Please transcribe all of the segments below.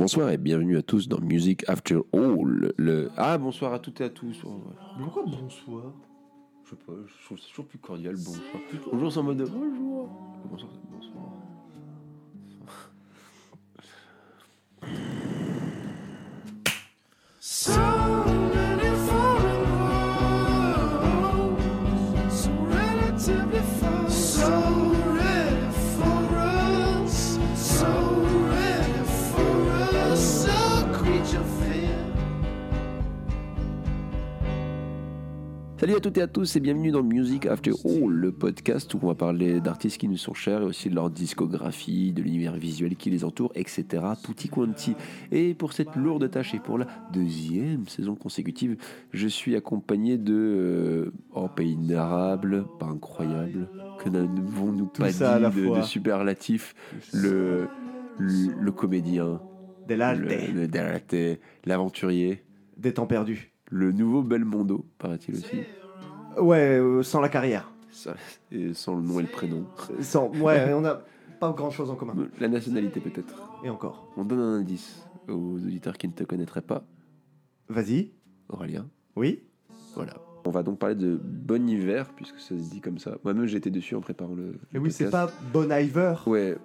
Bonsoir et bienvenue à tous dans Music After All. Le... Ah, bonsoir à toutes et à tous. Pourquoi bonsoir? Je sais pas, je trouve ça toujours plus cordial, bonsoir. Bonjour, c'est en mode de bonjour. Bonsoir, bonsoir. So Salut à toutes et à tous et bienvenue dans Music After All, le podcast où on va parler d'artistes qui nous sont chers et aussi de leur discographie, de l'univers visuel qui les entoure, etc. Tutti quanti. Et pour cette lourde tâche et pour la deuxième saison consécutive, je suis accompagné de euh, oh, pas inarable, pas incroyable, que n'avons-nous pas à la dit de, de superlatif, le, le, le comédien, le, l'aventurier, des temps perdus. le nouveau Belmondo, paraît-il aussi. Ouais, euh, sans la carrière. Ça, et sans le nom et le prénom. Sans, ouais, on n'a pas grand chose en commun. La nationalité peut-être. Et encore. On donne un indice aux auditeurs qui ne te connaîtraient pas. Vas-y. Aurélien. Oui. Voilà. On va donc parler de Bon Hiver, puisque ça se dit comme ça. Moi-même, j'étais dessus en préparant le. Et le oui, c'est pas Bon Iver, Ouais,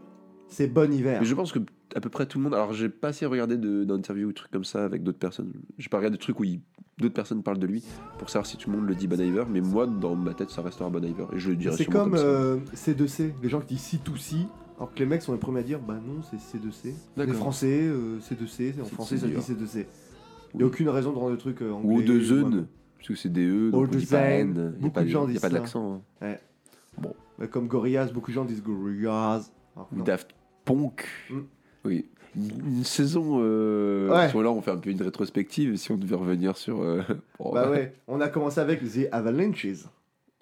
c'est Bon Hiver. mais je pense que à peu près tout le monde. Alors, j'ai pas assez regardé d'interviews ou trucs comme ça avec d'autres personnes. J'ai pas regardé de trucs où d'autres personnes parlent de lui pour savoir si tout le monde le dit Bon Iver, mais moi, dans ma tête, ça restera Bon Iver. Et je le dirai C'est comme, comme, ça. euh, C2C, les gens qui disent C2C, alors que les mecs sont les premiers à dire bah non, c'est C2C. Les. Français, euh, C2C, en C'est- français ça dit dur. C2C. Il n'y a aucune raison de rendre le truc euh, anglais. Ou de ouais. Zone, parce que c'est des E, donc on dit pas. N. Il n'y a Beaucoup pas de l'accent. hein. Bah, Comme Gorillaz, beaucoup de gens disent Gorillaz. Daft Punk. Oui. Une, saison. Euh, Ouais. à ce moment-là, on fait un peu une rétrospective si on devait revenir sur. euh, Bah ouais, on a commencé avec The Avalanches.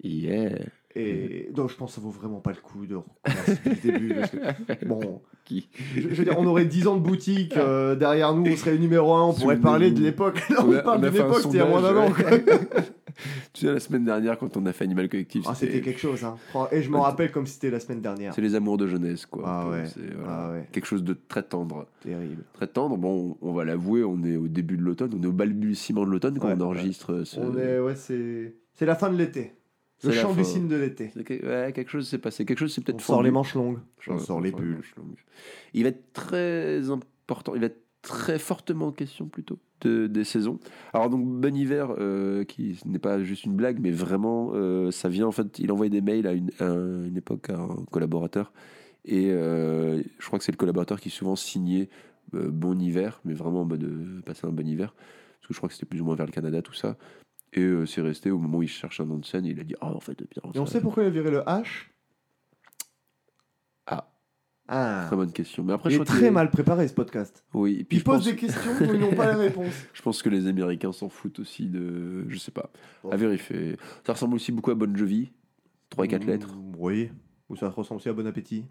Yeah. Et donc je pense que ça vaut vraiment pas le coup de recommencer depuis le début. Parce que, bon, Qui je, je veux dire, on aurait 10 ans de boutique euh, derrière nous, on serait numéro 1, on pourrait parler de l'époque. Là, on, On a- parle on a d'une fait un époque, c'était moins quoi. Tu sais, la semaine dernière, quand on a fait Animal Collective, Ah, c'était quelque chose. Hein. Et je m'en rappelle comme si c'était la semaine dernière. C'est les amours de jeunesse, quoi. Ah ouais. C'est, voilà, Ah ouais, Quelque chose de très tendre. terrible. Très tendre. Bon, on va l'avouer, on est au début de l'automne, on est au balbutiement de l'automne quand Ouais, on ouais. enregistre ce. On est, ouais, c'est, c'est la fin de l'été. Le chant du signe de l'été. Ouais, quelque chose s'est passé. Quelque chose s'est peut-être On sort les manches longues. On sort les longues. Il va être très important, il va être très fortement question plutôt de, des saisons. Alors donc Bon Hiver, euh, qui n'est pas juste une blague, mais vraiment, euh, ça vient en fait, il envoyait des mails à une, à une époque à un collaborateur, et euh, je crois que c'est le collaborateur qui souvent signait euh, Bon Hiver, mais vraiment en mode euh, passer un bon hiver, parce que je crois que c'était plus ou moins vers le Canada, tout ça. Et euh, c'est resté au moment où il cherche un nom de scène, il a dit Ah, en fait, bien. Et on sait pourquoi il a viré le H? Ah, Ah. très bonne question. Mais après, Il je est très mal préparé ce podcast. Oui, et puis Il je pose pense- des questions où ils n'ont pas les réponses. Je pense que les Américains s'en foutent aussi de. Je sais pas. Bon. À vérifier. Ça ressemble aussi beaucoup à Bon Jovi. 3 et 4 lettres. Oui. Ou ça ressemble aussi à Bon Appétit.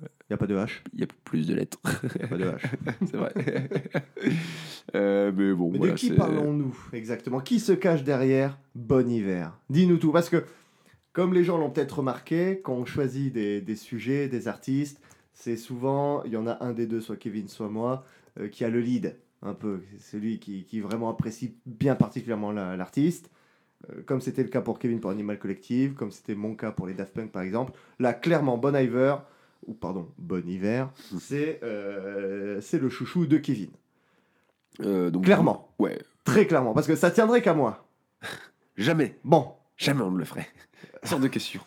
Il n'y a pas de H? Il y a plus de lettres. Y a pas de H. c'est vrai. Euh, mais bon, Mais voilà. de qui parlons-nous exactement? Qui se cache derrière Bon Hiver? Dis-nous tout. Parce que, comme les gens l'ont peut-être remarqué, quand on choisit des, des sujets, des artistes, c'est souvent, il y en a un des deux, soit Kevin, soit moi, euh, qui a le lead. Un peu. C'est celui qui, qui vraiment apprécie bien particulièrement la- l'artiste. Euh, comme c'était le cas pour Kevin pour Animal Collective, comme c'était mon cas pour les Daft Punk par exemple. Là, clairement, Bon Iver, ou pardon, Bon Hiver, c'est euh, c'est le chouchou de Kevin. Euh, donc, Clairement. Ouais. Très clairement, parce que ça tiendrait qu'à moi. Jamais. Bon, Jamais on ne le ferait. Sans de question.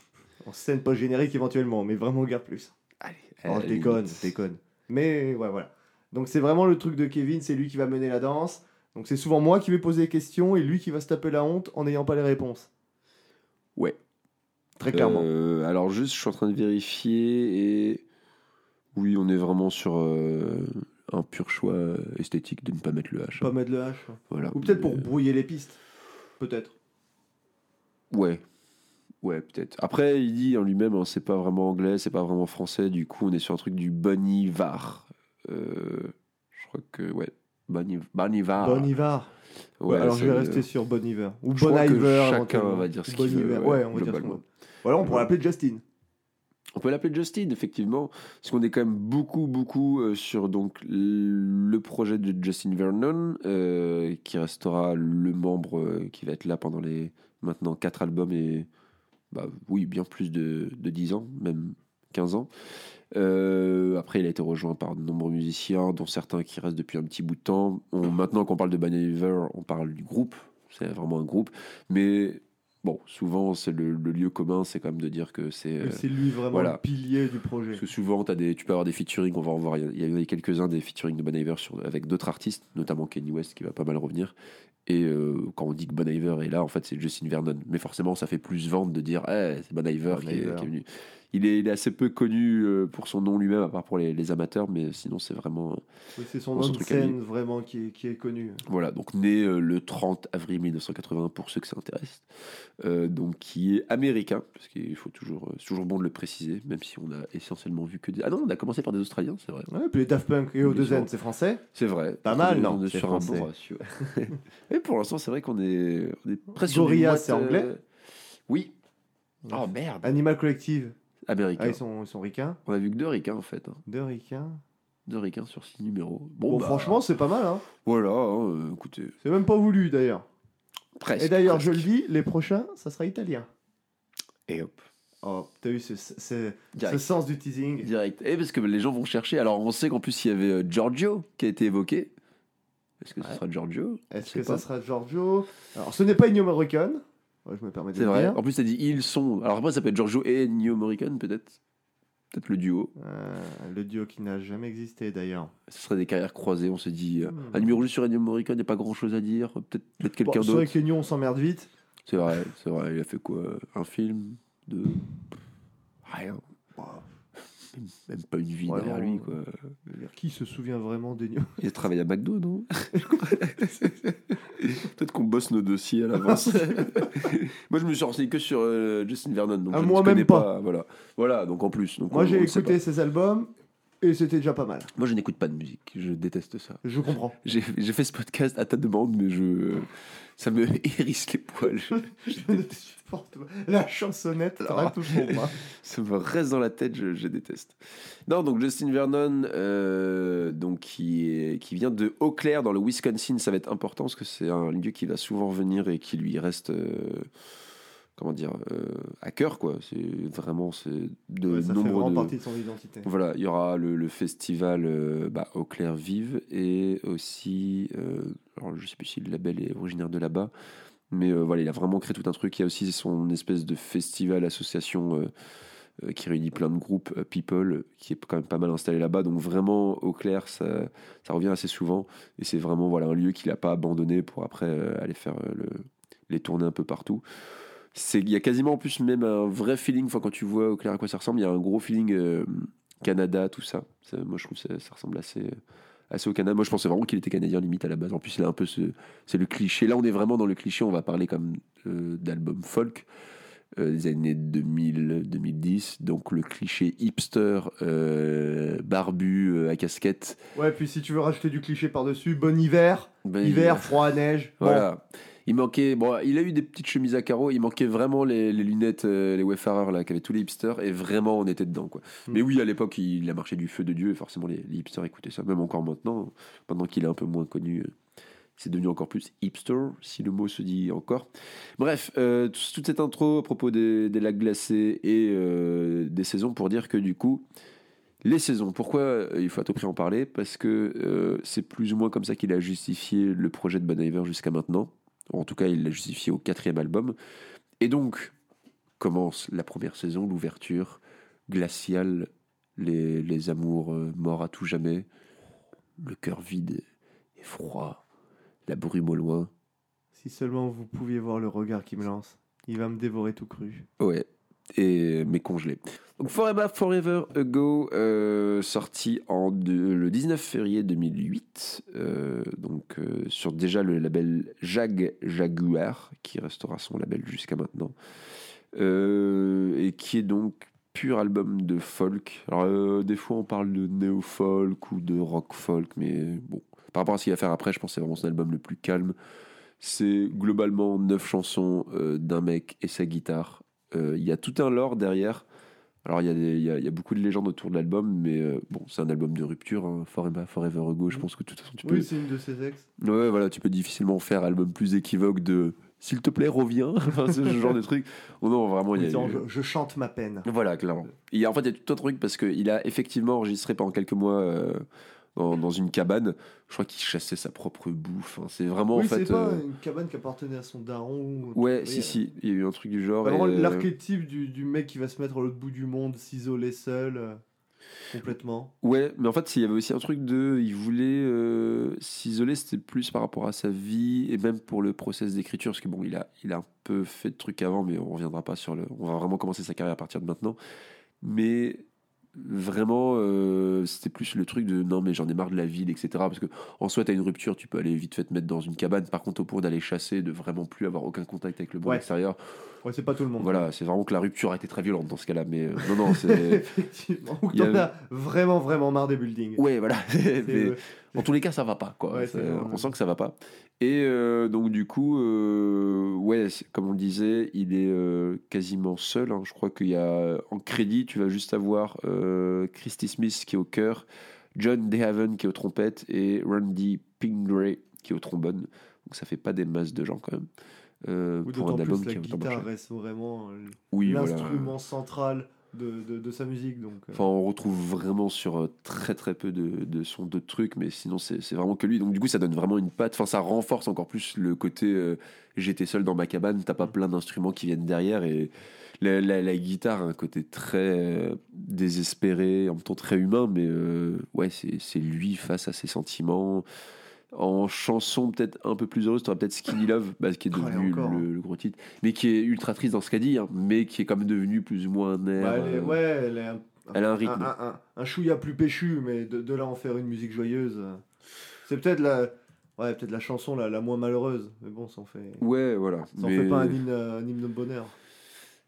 en scène post-générique éventuellement, mais vraiment guère plus. Allez. Oh, déconne, déconne. Mais ouais, voilà. Donc c'est vraiment le truc de Kevin, c'est lui qui va mener la danse. Donc c'est souvent moi qui vais poser des questions et lui qui va se taper la honte en n'ayant pas les réponses. Ouais. Très clairement. Euh, alors, juste, je suis en train de vérifier et. Oui, on est vraiment sur euh, un pur choix esthétique de ne pas mettre le H. Pas mettre le H. Voilà. Ou peut-être pour Mais- brouiller les pistes. Peut-être. Ouais. Ouais, peut-être. Après, il dit en lui-même, hein, c'est pas vraiment anglais, c'est pas vraiment français, du coup, on est sur un truc du Bonivar. Euh, je crois que, ouais, Boni- Bonivar. Bon Iver. Ouais, alors je vais euh, rester sur Bon Iver. Ou Bon Iver. chacun va dire ce qu'il veut, ouais, Ouais, on va dire Ou alors on pourrait l'appeler Justin. On peut l'appeler Justin, effectivement, parce qu'on est quand même beaucoup, beaucoup euh, sur donc le projet de Justin Vernon, euh, qui restera le membre euh, qui va être là pendant les maintenant 4 albums et bah, oui, bien plus de, de 10 ans, même 15 ans. Après, il a été rejoint par de nombreux musiciens, dont certains qui restent depuis un petit bout de temps. On- maintenant qu'on parle de Bon Iver, on parle du groupe. C'est vraiment un groupe. Mais bon, souvent, c'est le, le lieu commun, c'est quand même de dire que c'est. euh, C'est lui vraiment voilà. le pilier du projet. parce que souvent, as des, tu peux avoir des featuring, on va en voir. Il y en a quelques-uns des featuring de Bon Iver sur, avec d'autres artistes, notamment Kanye West qui va pas mal revenir. Et euh, quand on dit que Bon Iver est là, en fait, c'est Justin Vernon. Mais forcément, ça fait plus vente de dire Eh, c'est Bon Iver, Bon qui, est, Iver. qui est venu. Il est, il est assez peu connu euh, pour son nom lui-même, à part pour les, les amateurs, mais sinon, c'est vraiment. Oui, c'est son nom de scène vraiment qui est, qui est connu. Voilà, donc né euh, le 30 avril 1980 pour ceux que ça intéresse. Euh, donc qui est américain, parce qu'il faut toujours, euh, c'est toujours bon de le préciser, même si on a essentiellement vu que des... Ah non, on a commencé par des Australiens, c'est vrai. Ouais, puis les Daft Punk et Bien O2N, sûr. c'est français. C'est vrai. Pas mal, non, On est sur un bon ratio. Et pour l'instant, c'est vrai qu'on est, on est presque moite, c'est anglais Oui. Oh merde. Animal Collective. Américain. Ah, ils sont, ils sont ricains? On a vu que deux ricains en fait. hein. Deux ricains. Deux ricains sur six numéros. Bon, bah, franchement, c'est pas mal. Hein. Voilà, hein, euh, écoutez. C'est même pas voulu d'ailleurs. Presque. Et d'ailleurs, je le dis, les prochains, ça sera italien. Et hop. Oh, t'as eu ce, ce- ce- sens du teasing. Direct. Et parce que les gens vont chercher. Alors on sait qu'en plus il y avait euh, Giorgio qui a été évoqué. Est-ce que ce sera Giorgio? Est-ce que pas. ça sera Giorgio? Alors, ce n'est pas Ennio Morricone. Ouais, je me permets de C'est vrai. dire. En plus, t'as dit ils sont. Alors après, ça peut être Giorgio et Ennio Morricone, peut-être. Peut-être le duo. Euh, le duo qui n'a jamais existé d'ailleurs. Ce serait des carrières croisées. On se dit euh, Hmm. un numéro juste sur Ennio Morricone, il n'y a pas grand chose à dire. Peut-être peut quelqu'un Bon, c'est vrai d'autre. qu'Ennio, on s'emmerde vite. C'est vrai, c'est vrai. Il a fait quoi? Un film? De. Rien. Bah, Même, pas une vie derrière lui, quoi. veux dire, Qui se souvient vraiment d'Ennio Il a travaillé à McDo, non Peut-être qu'on bosse nos dossiers à l'avance. moi, je me suis renseigné que sur euh, Justin Vernon. Donc Ah, je ne moi connais même pas. Voilà. voilà, donc en plus. Donc Moi, j'ai écouté ses albums et c'était déjà pas mal. Moi, je n'écoute pas de musique. Je déteste ça. Je comprends. J'ai fait ce podcast à ta demande, mais je. Ça me hérisse les poils. Je- ne te supporte pas. La chansonnette, Alors. pour moi. ça me reste dans la tête, je, je déteste. Non, donc Justin Vernon, euh, donc qui, est, qui vient de Eau Claire dans le Wisconsin, ça va être important parce que c'est un lieu qui va souvent revenir et qui lui reste, euh, comment dire, euh, à cœur, quoi. C'est vraiment, c'est de Ouais, ça fait vraiment de. partie de son identité. Voilà, il y aura le, le festival euh, bah, Eau Claire Vive et aussi, euh, alors je sais plus si le label est originaire de là-bas, mais euh, voilà, il a vraiment créé tout un truc. Il y a aussi son espèce de festival, association euh, qui réunit plein de groupes people, qui est quand même pas mal installé là-bas. Donc vraiment, Eau Claire, ça, ça revient assez souvent et c'est vraiment voilà un lieu qu'il n'a pas abandonné pour après aller faire le, les tournées un peu partout. C'est, il y a quasiment en plus même un vrai feeling. Enfin, quand tu vois Eau Claire à quoi ça ressemble, il y a un gros feeling euh, Canada, tout ça. Ça, Moi, je trouve que ça, ça ressemble assez, assez au Canada. Moi, je pensais vraiment qu'il était canadien limite à la base. En plus, il a un peu ce, c'est le cliché. Là, on est vraiment dans le cliché. On va parler comme euh, d'albums folk euh, des années 2000, 2010. Donc le cliché hipster, euh, barbu, à casquette. Ouais, puis si tu veux rajouter du cliché par-dessus, bon hiver, Ben, hiver, froid, neige. Bon, Voilà. Il manquait, bon, il a eu des petites chemises à carreaux, il manquait vraiment les, les lunettes, euh, les Wayfarers là, qu'avaient tous les hipsters, et vraiment on était dedans quoi. Mm. Mais oui, à l'époque, il a marché du feu de Dieu, et forcément les, les hipsters écoutaient ça, même encore maintenant, pendant qu'il est un peu moins connu, euh, c'est devenu encore plus hipster, si le mot se dit encore. Bref, euh, tout- toute cette intro à propos des, des lacs glacés et des saisons pour dire que du coup, les saisons, pourquoi il faut à tout prix en parler? Parce que euh, c'est plus ou moins comme ça qu'il a justifié le projet de Bon Iver jusqu'à maintenant. En tout cas, il l'a justifié au quatrième album. Et donc, commence la première saison, l'ouverture, glaciale, les, les amours euh, morts à tout jamais, le cœur vide et froid, la brume au loin. Si seulement vous pouviez voir le regard qui me lance. Il va me dévorer tout cru. Ouais, et mais congelé. Donc Forever Forever Ago, euh, sorti en le 19 février 2008, euh, donc euh, sur déjà le label Jag Jaguar, qui restera son label jusqu'à maintenant, Euh, et qui est donc pur album de folk. Alors des fois on parle de néo folk ou de rock folk, mais bon, par rapport à ce qu'il va faire après, je pense que c'est vraiment son album le plus calme. C'est globalement neuf chansons d'un mec et sa guitare. Euh, Il y a tout un lore derrière. Alors il y, a des- il y a, il y a beaucoup de légendes autour de l'album, mais euh, bon, c'est un album de rupture, hein, Forever, Forever Ago. Je pense que de toute façon, tu peux, Oui, c'est une de ses ex. ouais, voilà, tu peux difficilement faire album plus équivoque de s'il te plaît, reviens. enfin, ce genre de truc. Oh non, vraiment, il y a je, je chante ma peine. Voilà, clairement. A, en fait, il y a tout un truc parce qu'il a effectivement enregistré pendant quelques mois euh, dans, dans une cabane. Je crois qu'il chassait sa propre bouffe. hein. C'est vraiment, oui, en fait. c'est pas euh, une cabane qui appartenait à son daron. ou Ouais, si, si. Il y a eu un truc du genre. Vraiment et, euh, l'archétype du, du mec qui va se mettre à l'autre bout du monde, s'isoler seul, euh, complètement. Ouais, mais en fait, il y avait aussi un truc de. Il voulait s'isoler, c'était plus par rapport à sa vie et même pour le process d'écriture, parce que bon, il a, il a un peu fait de trucs avant, mais on reviendra pas sur le. On va vraiment commencer sa carrière à partir de maintenant. Mais vraiment, euh, c'était plus le truc de non, mais j'en ai marre de la ville, etc. Parce que en soi, t'as une rupture, tu peux aller vite fait te mettre dans une cabane. Par contre, au point d'aller chasser, de vraiment plus avoir aucun contact avec le monde Ouais. extérieur, Ouais, c'est pas tout le monde. voilà, c'est vraiment que la rupture a été très violente dans ce cas-là. Mais euh, non, non, c'est. Effectivement. Ou t'en as vraiment, vraiment marre des buildings. ouais, voilà. Mais- En tous les cas, ça va pas, quoi. Ouais, on sent que ça va pas. Et euh, donc, du coup, euh, ouais, comme on le disait, il est euh, quasiment seul. hein. Je crois qu'il y a en crédit, tu vas juste avoir Christy Smith qui est au chœur, John DeHaven qui est aux trompettes et Randy Pingray qui est au trombone. Donc, ça fait pas des masses de gens quand même. Ou pour un album plus qui la guitare reste vraiment euh, Oui, voilà. l'instrument central de, de, de sa musique. Donc, euh, Enfin, on retrouve vraiment sur euh, très très peu de, de sons, d'autres trucs, mais sinon c'est vraiment que lui. Donc du coup, ça donne vraiment une patte. Enfin, ça renforce encore plus le côté euh, j'étais seul dans ma cabane, t'as pas Mm. plein d'instruments qui viennent derrière et la, la- la guitare a un côté très désespéré, en même temps très humain, mais euh, ouais, c'est lui face à ses sentiments. En chanson peut-être un peu plus heureuse, t'auras peut-être Skinny Love, bah, qui est Oh, devenu le, le gros titre, mais qui est ultra triste dans ce qu'elle dit, hein, mais qui est quand même devenu plus ou moins un air. bah, elle est- euh, ouais, elle, est un, elle a un rythme. Un, un, un chouïa plus péchu, mais de, de là en faire une musique joyeuse, euh, c'est peut-être la, ouais, peut-être la chanson la, la moins malheureuse. Mais bon, ça en fait, Ouais, voilà. ça en Mais- fait pas un hymne, un hymne de bonheur.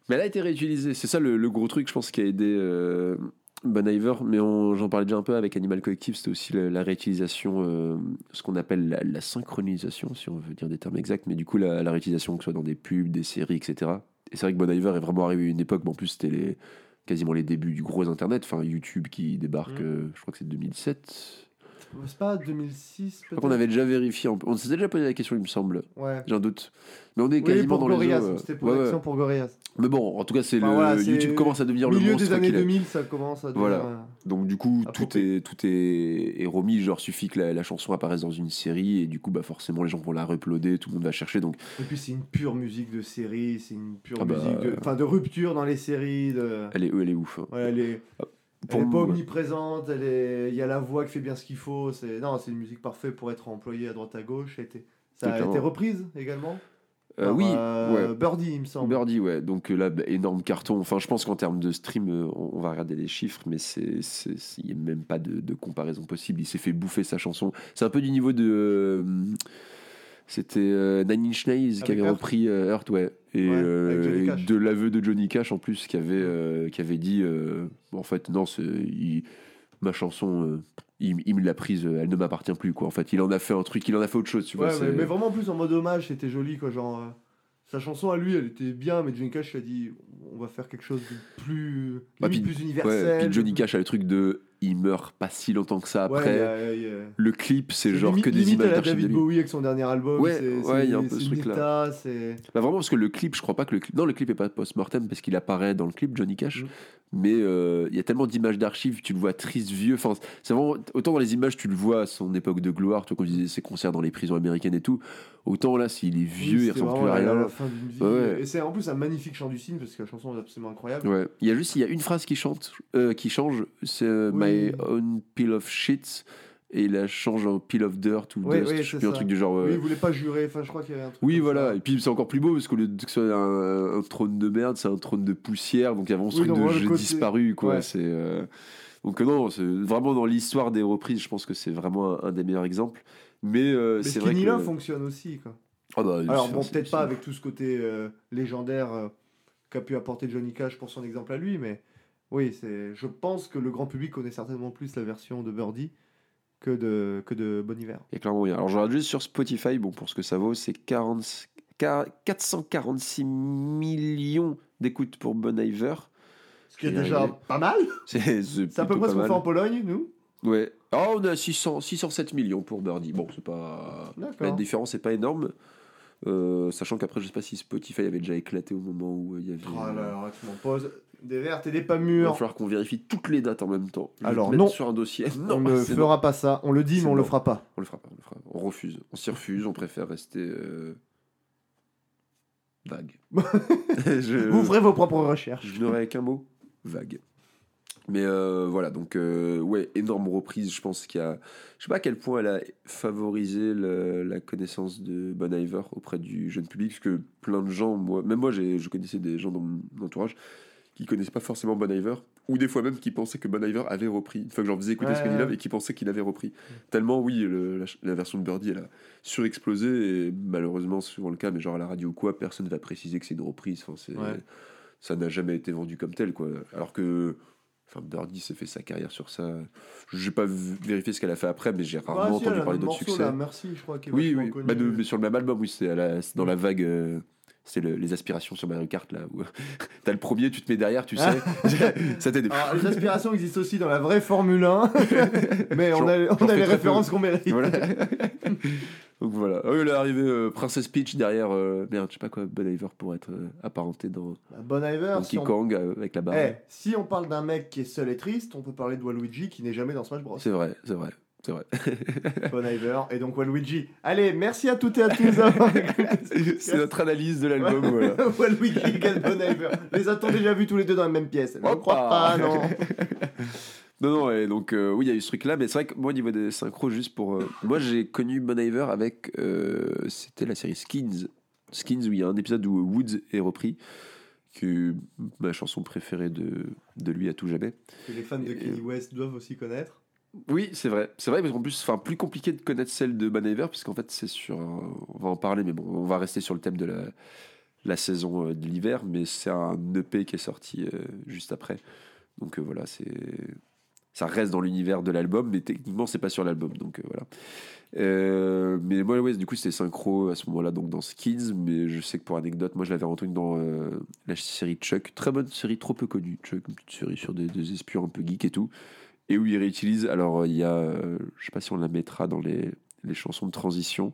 Mais elle a été réutilisée. C'est ça le, le gros truc, je pense, qui a aidé euh, Bon Iver. Mais j'en parlais déjà un peu avec Animal Collective. C'était aussi la, la réutilisation, euh, ce qu'on appelle la, la synchronisation, si on veut dire des termes exacts. Mais du coup, la, la réutilisation, que ce soit dans des pubs, des séries, etc. Et c'est vrai que Bon Iver est vraiment arrivé à une époque. Mais en plus, c'était les, quasiment les débuts du gros Internet. Enfin, YouTube qui débarque, Mm. euh, je crois que c'est 2007. C'est pas 2006 Je crois qu'on avait déjà vérifié. On s'était déjà posé la question, il me semble. Ouais. J'ai un doute. Mais on est Oui, quasiment dans Gorillaz, les eaux, euh, c'était pour ouais, pour Gorillaz. Mais bon, en tout cas, c'est Enfin, le voilà, YouTube commence à devenir le Milieu monstre des années qu'il est. 2000, ça commence à devenir. Voilà. euh, Donc du coup, tout est, tout est, est remis. Genre, suffit que la, la chanson apparaisse dans une série et du coup, bah forcément, les gens vont la uploader, tout le monde va chercher. Donc, Et puis c'est une pure musique de série, c'est une pure Ah bah, musique de, enfin de rupture dans les séries. De... elle est, elle est ouf. hein. Elle est, Pour elle est pas omniprésente, elle est, il y a la voix qui fait bien ce qu'il faut. C'est non, c'est une musique parfaite pour être employée à droite à gauche. Ça a été, ça a Totalement. été reprise également? euh, oui, euh, ouais. Birdie, il me semble. Birdie, ouais. Donc euh, là, énorme carton. Enfin, je pense qu'en termes de stream, on va regarder les chiffres, mais c'est, c'est, c'est- il n'y a même pas de, de comparaison possible. Il s'est fait bouffer sa chanson. C'est un peu du niveau de. euh, c'était euh, Nine Inch Nails qui avait repris euh, Hurt, ouais. Et, Ouais, euh, et de l'aveu de Johnny Cash en plus, qui avait, euh, qui avait dit euh, en fait, non, il- ma chanson, il, il me l'a prise, elle ne m'appartient plus, quoi. En fait, il en a fait un truc, il en a fait autre chose, tu Ouais, vois. mais, vraiment plus en mode hommage, c'était joli quoi. Genre, sa chanson à lui, elle était bien, mais Johnny Cash a dit on va faire quelque chose de plus, Bah, puis- plus Ouais, universel. puis Johnny Cash a le truc de il meurt pas si longtemps que ça après. il y a- il y a- Le clip, c'est genre limite- que des images d'archives de David lui. Bowie avec son dernier album. Ouais, ouais, il y a un peu ce truc-là. Bah vraiment parce que le clip, je crois pas que le clip. Non, le clip est pas post-mortem parce qu'il apparaît dans le clip Johnny Cash. Mm. Mais euh, il y a tellement d'images d'archives, tu le vois triste, vieux. Enfin, c'est vraiment autant dans les images tu le vois à son époque de gloire, tu vois, quand je disais ses concerts dans les prisons américaines et tout. Autant là, s'il est vieux, Oui, il ressemble plus à rien. la fin d'une vie. Ouais, ouais. Et c'est en plus un magnifique chant du cygne parce que la chanson est absolument incroyable. Ouais. Il y a juste il y a une phrase qui chante, euh, qui change, c'est euh, Oui. My own pill of shit. Et il la change en pill of dirt ou Ouais, dust, ouais, je sais c'est plus un ça. truc du genre. Oui, euh, il voulait pas jurer. Enfin, je crois qu'il y avait un truc. Oui, voilà. ça. Et puis c'est encore plus beau parce qu'au lieu de que ce soit un, un trône de merde, c'est un trône de poussière. Donc il y a vraiment ce Oui, truc de jeu côté- disparu, quoi. Ouais. C'est euh, donc non, c'est vraiment dans l'histoire des reprises, je pense que c'est vraiment un, un des meilleurs exemples. Mais, euh, Mais c'est vrai que fonctionne aussi. Quoi. Ah bah, Alors, bon, peut-être pas avec tout ce côté euh, légendaire qu'a pu apporter Johnny Cash pour son exemple à lui, mais oui, c'est. je pense que le grand public connaît certainement plus la version de Birdie que de, que de Bon Hiver. A clairement moyen. Alors je regarde juste sur Spotify, bon pour ce que ça vaut, c'est 40 qua- 446 millions d'écoutes pour Bon Iver. Ce qui est y déjà pas mal. C'est à peu près ce qu'on fait en Pologne, nous. Ouais. Ah, on a 600, 607 millions pour Birdie. Bon, c'est pas. La différence n'est pas énorme. Euh, sachant qu'après, je sais pas si Spotify avait déjà éclaté au moment où euh, il y avait. Oh là là, tu m'en poses des vertes et des pas Il va mûres. falloir qu'on vérifie toutes les dates en même temps. Je Alors, non. sur un dossier. on ne fera pas ça. On le dit, mais on le fera pas. On le fera pas, on le fera. On refuse. On s'y refuse, on préfère rester euh, vague. je, Vous ferez vos propres recherches. je n'aurais qu'un mot, vague. Mais euh, voilà, donc euh, ouais, énorme reprise. Je pense qu'il y a, je sais pas à quel point elle a favorisé le- la connaissance de Bon Iver auprès du jeune public, parce que plein de gens, moi, même moi, je connaissais des gens dans mon entourage qui connaissaient pas forcément Bon Iver, ou des fois même qui pensaient que Bon Iver avait repris. Une fois que j'en faisais écouter Ouais, Skinny ouais. Et qui pensaient qu'il avait repris. Tellement, oui, le- la, version de Birdie, elle a surexplosé, et malheureusement, c'est souvent le cas, mais genre à la radio ou quoi, personne ne va préciser que c'est une reprise. Enfin. Ça n'a jamais été vendu comme tel, quoi. Alors que. Enfin, Birdie s'est fait sa carrière sur ça. J'ai pas vu- vérifié ce qu'elle a fait après, mais j'ai Ah, rarement si, elle entendu parler d'autres succès. là, Merci, je crois, Oui, oui. Bah, de- mais sur le même album, oui, c'est dans la vague. euh, c'est le- les aspirations sur Mario Kart, là. Où t'as le premier, tu te mets derrière, tu sais. ça t'aide. Alors, les aspirations existent aussi dans la vraie Formule 1, mais on a, on a les références qu'on mérite. Voilà. Donc voilà. Ah elle est arrivée euh, Princess Peach derrière. euh, merde, je sais pas quoi, Bon Iver pour être euh, apparenté dans Bah, Bon Iver, Donkey si on... Kong euh, avec la barre. Eh, si on parle d'un mec qui est seul et triste, on peut parler de Waluigi qui n'est jamais dans Smash Bros. C'est vrai, c'est vrai, c'est vrai. Bon Iver et donc Waluigi. Allez, merci à toutes et à tous d'avoir c'est notre analyse de l'album, voilà. Waluigi et Bon Iver. Les a-t-on déjà vus tous les deux dans la même pièce? Je ne crois pas, non. Non, non, et donc euh, oui, il y a eu ce truc-là, mais c'est vrai que moi, au niveau des synchros, juste pour. euh, moi, j'ai connu Bon Iver avec. euh, C'était la série Skins. Skins, où il y a un épisode où Woods est repris, que ma chanson préférée de, de lui à tout jamais. Que les fans de Kanye West doivent aussi connaître. Oui, c'est vrai. C'est vrai, parce qu'en plus, enfin, plus compliqué de connaître celle de Bon Iver, puisqu'en fait, c'est sur. un- On va en parler, mais bon, on va rester sur le thème de la, la saison euh, de l'hiver, mais c'est un EP qui est sorti euh, juste après. Donc euh, voilà, c'est. Ça reste dans l'univers de l'album, mais techniquement, c'est pas sur l'album, donc euh, voilà. Euh, mais moi, ouais, du coup, c'était synchro à ce moment-là, donc dans Skins, mais je sais que pour anecdote, moi, je l'avais entendu dans euh, la série Chuck, très bonne série, trop peu connue, Chuck, une petite série sur des, espions un peu geeks et tout et où il réutilise. Alors, il y a, je sais pas si on la mettra dans les, les chansons de transition,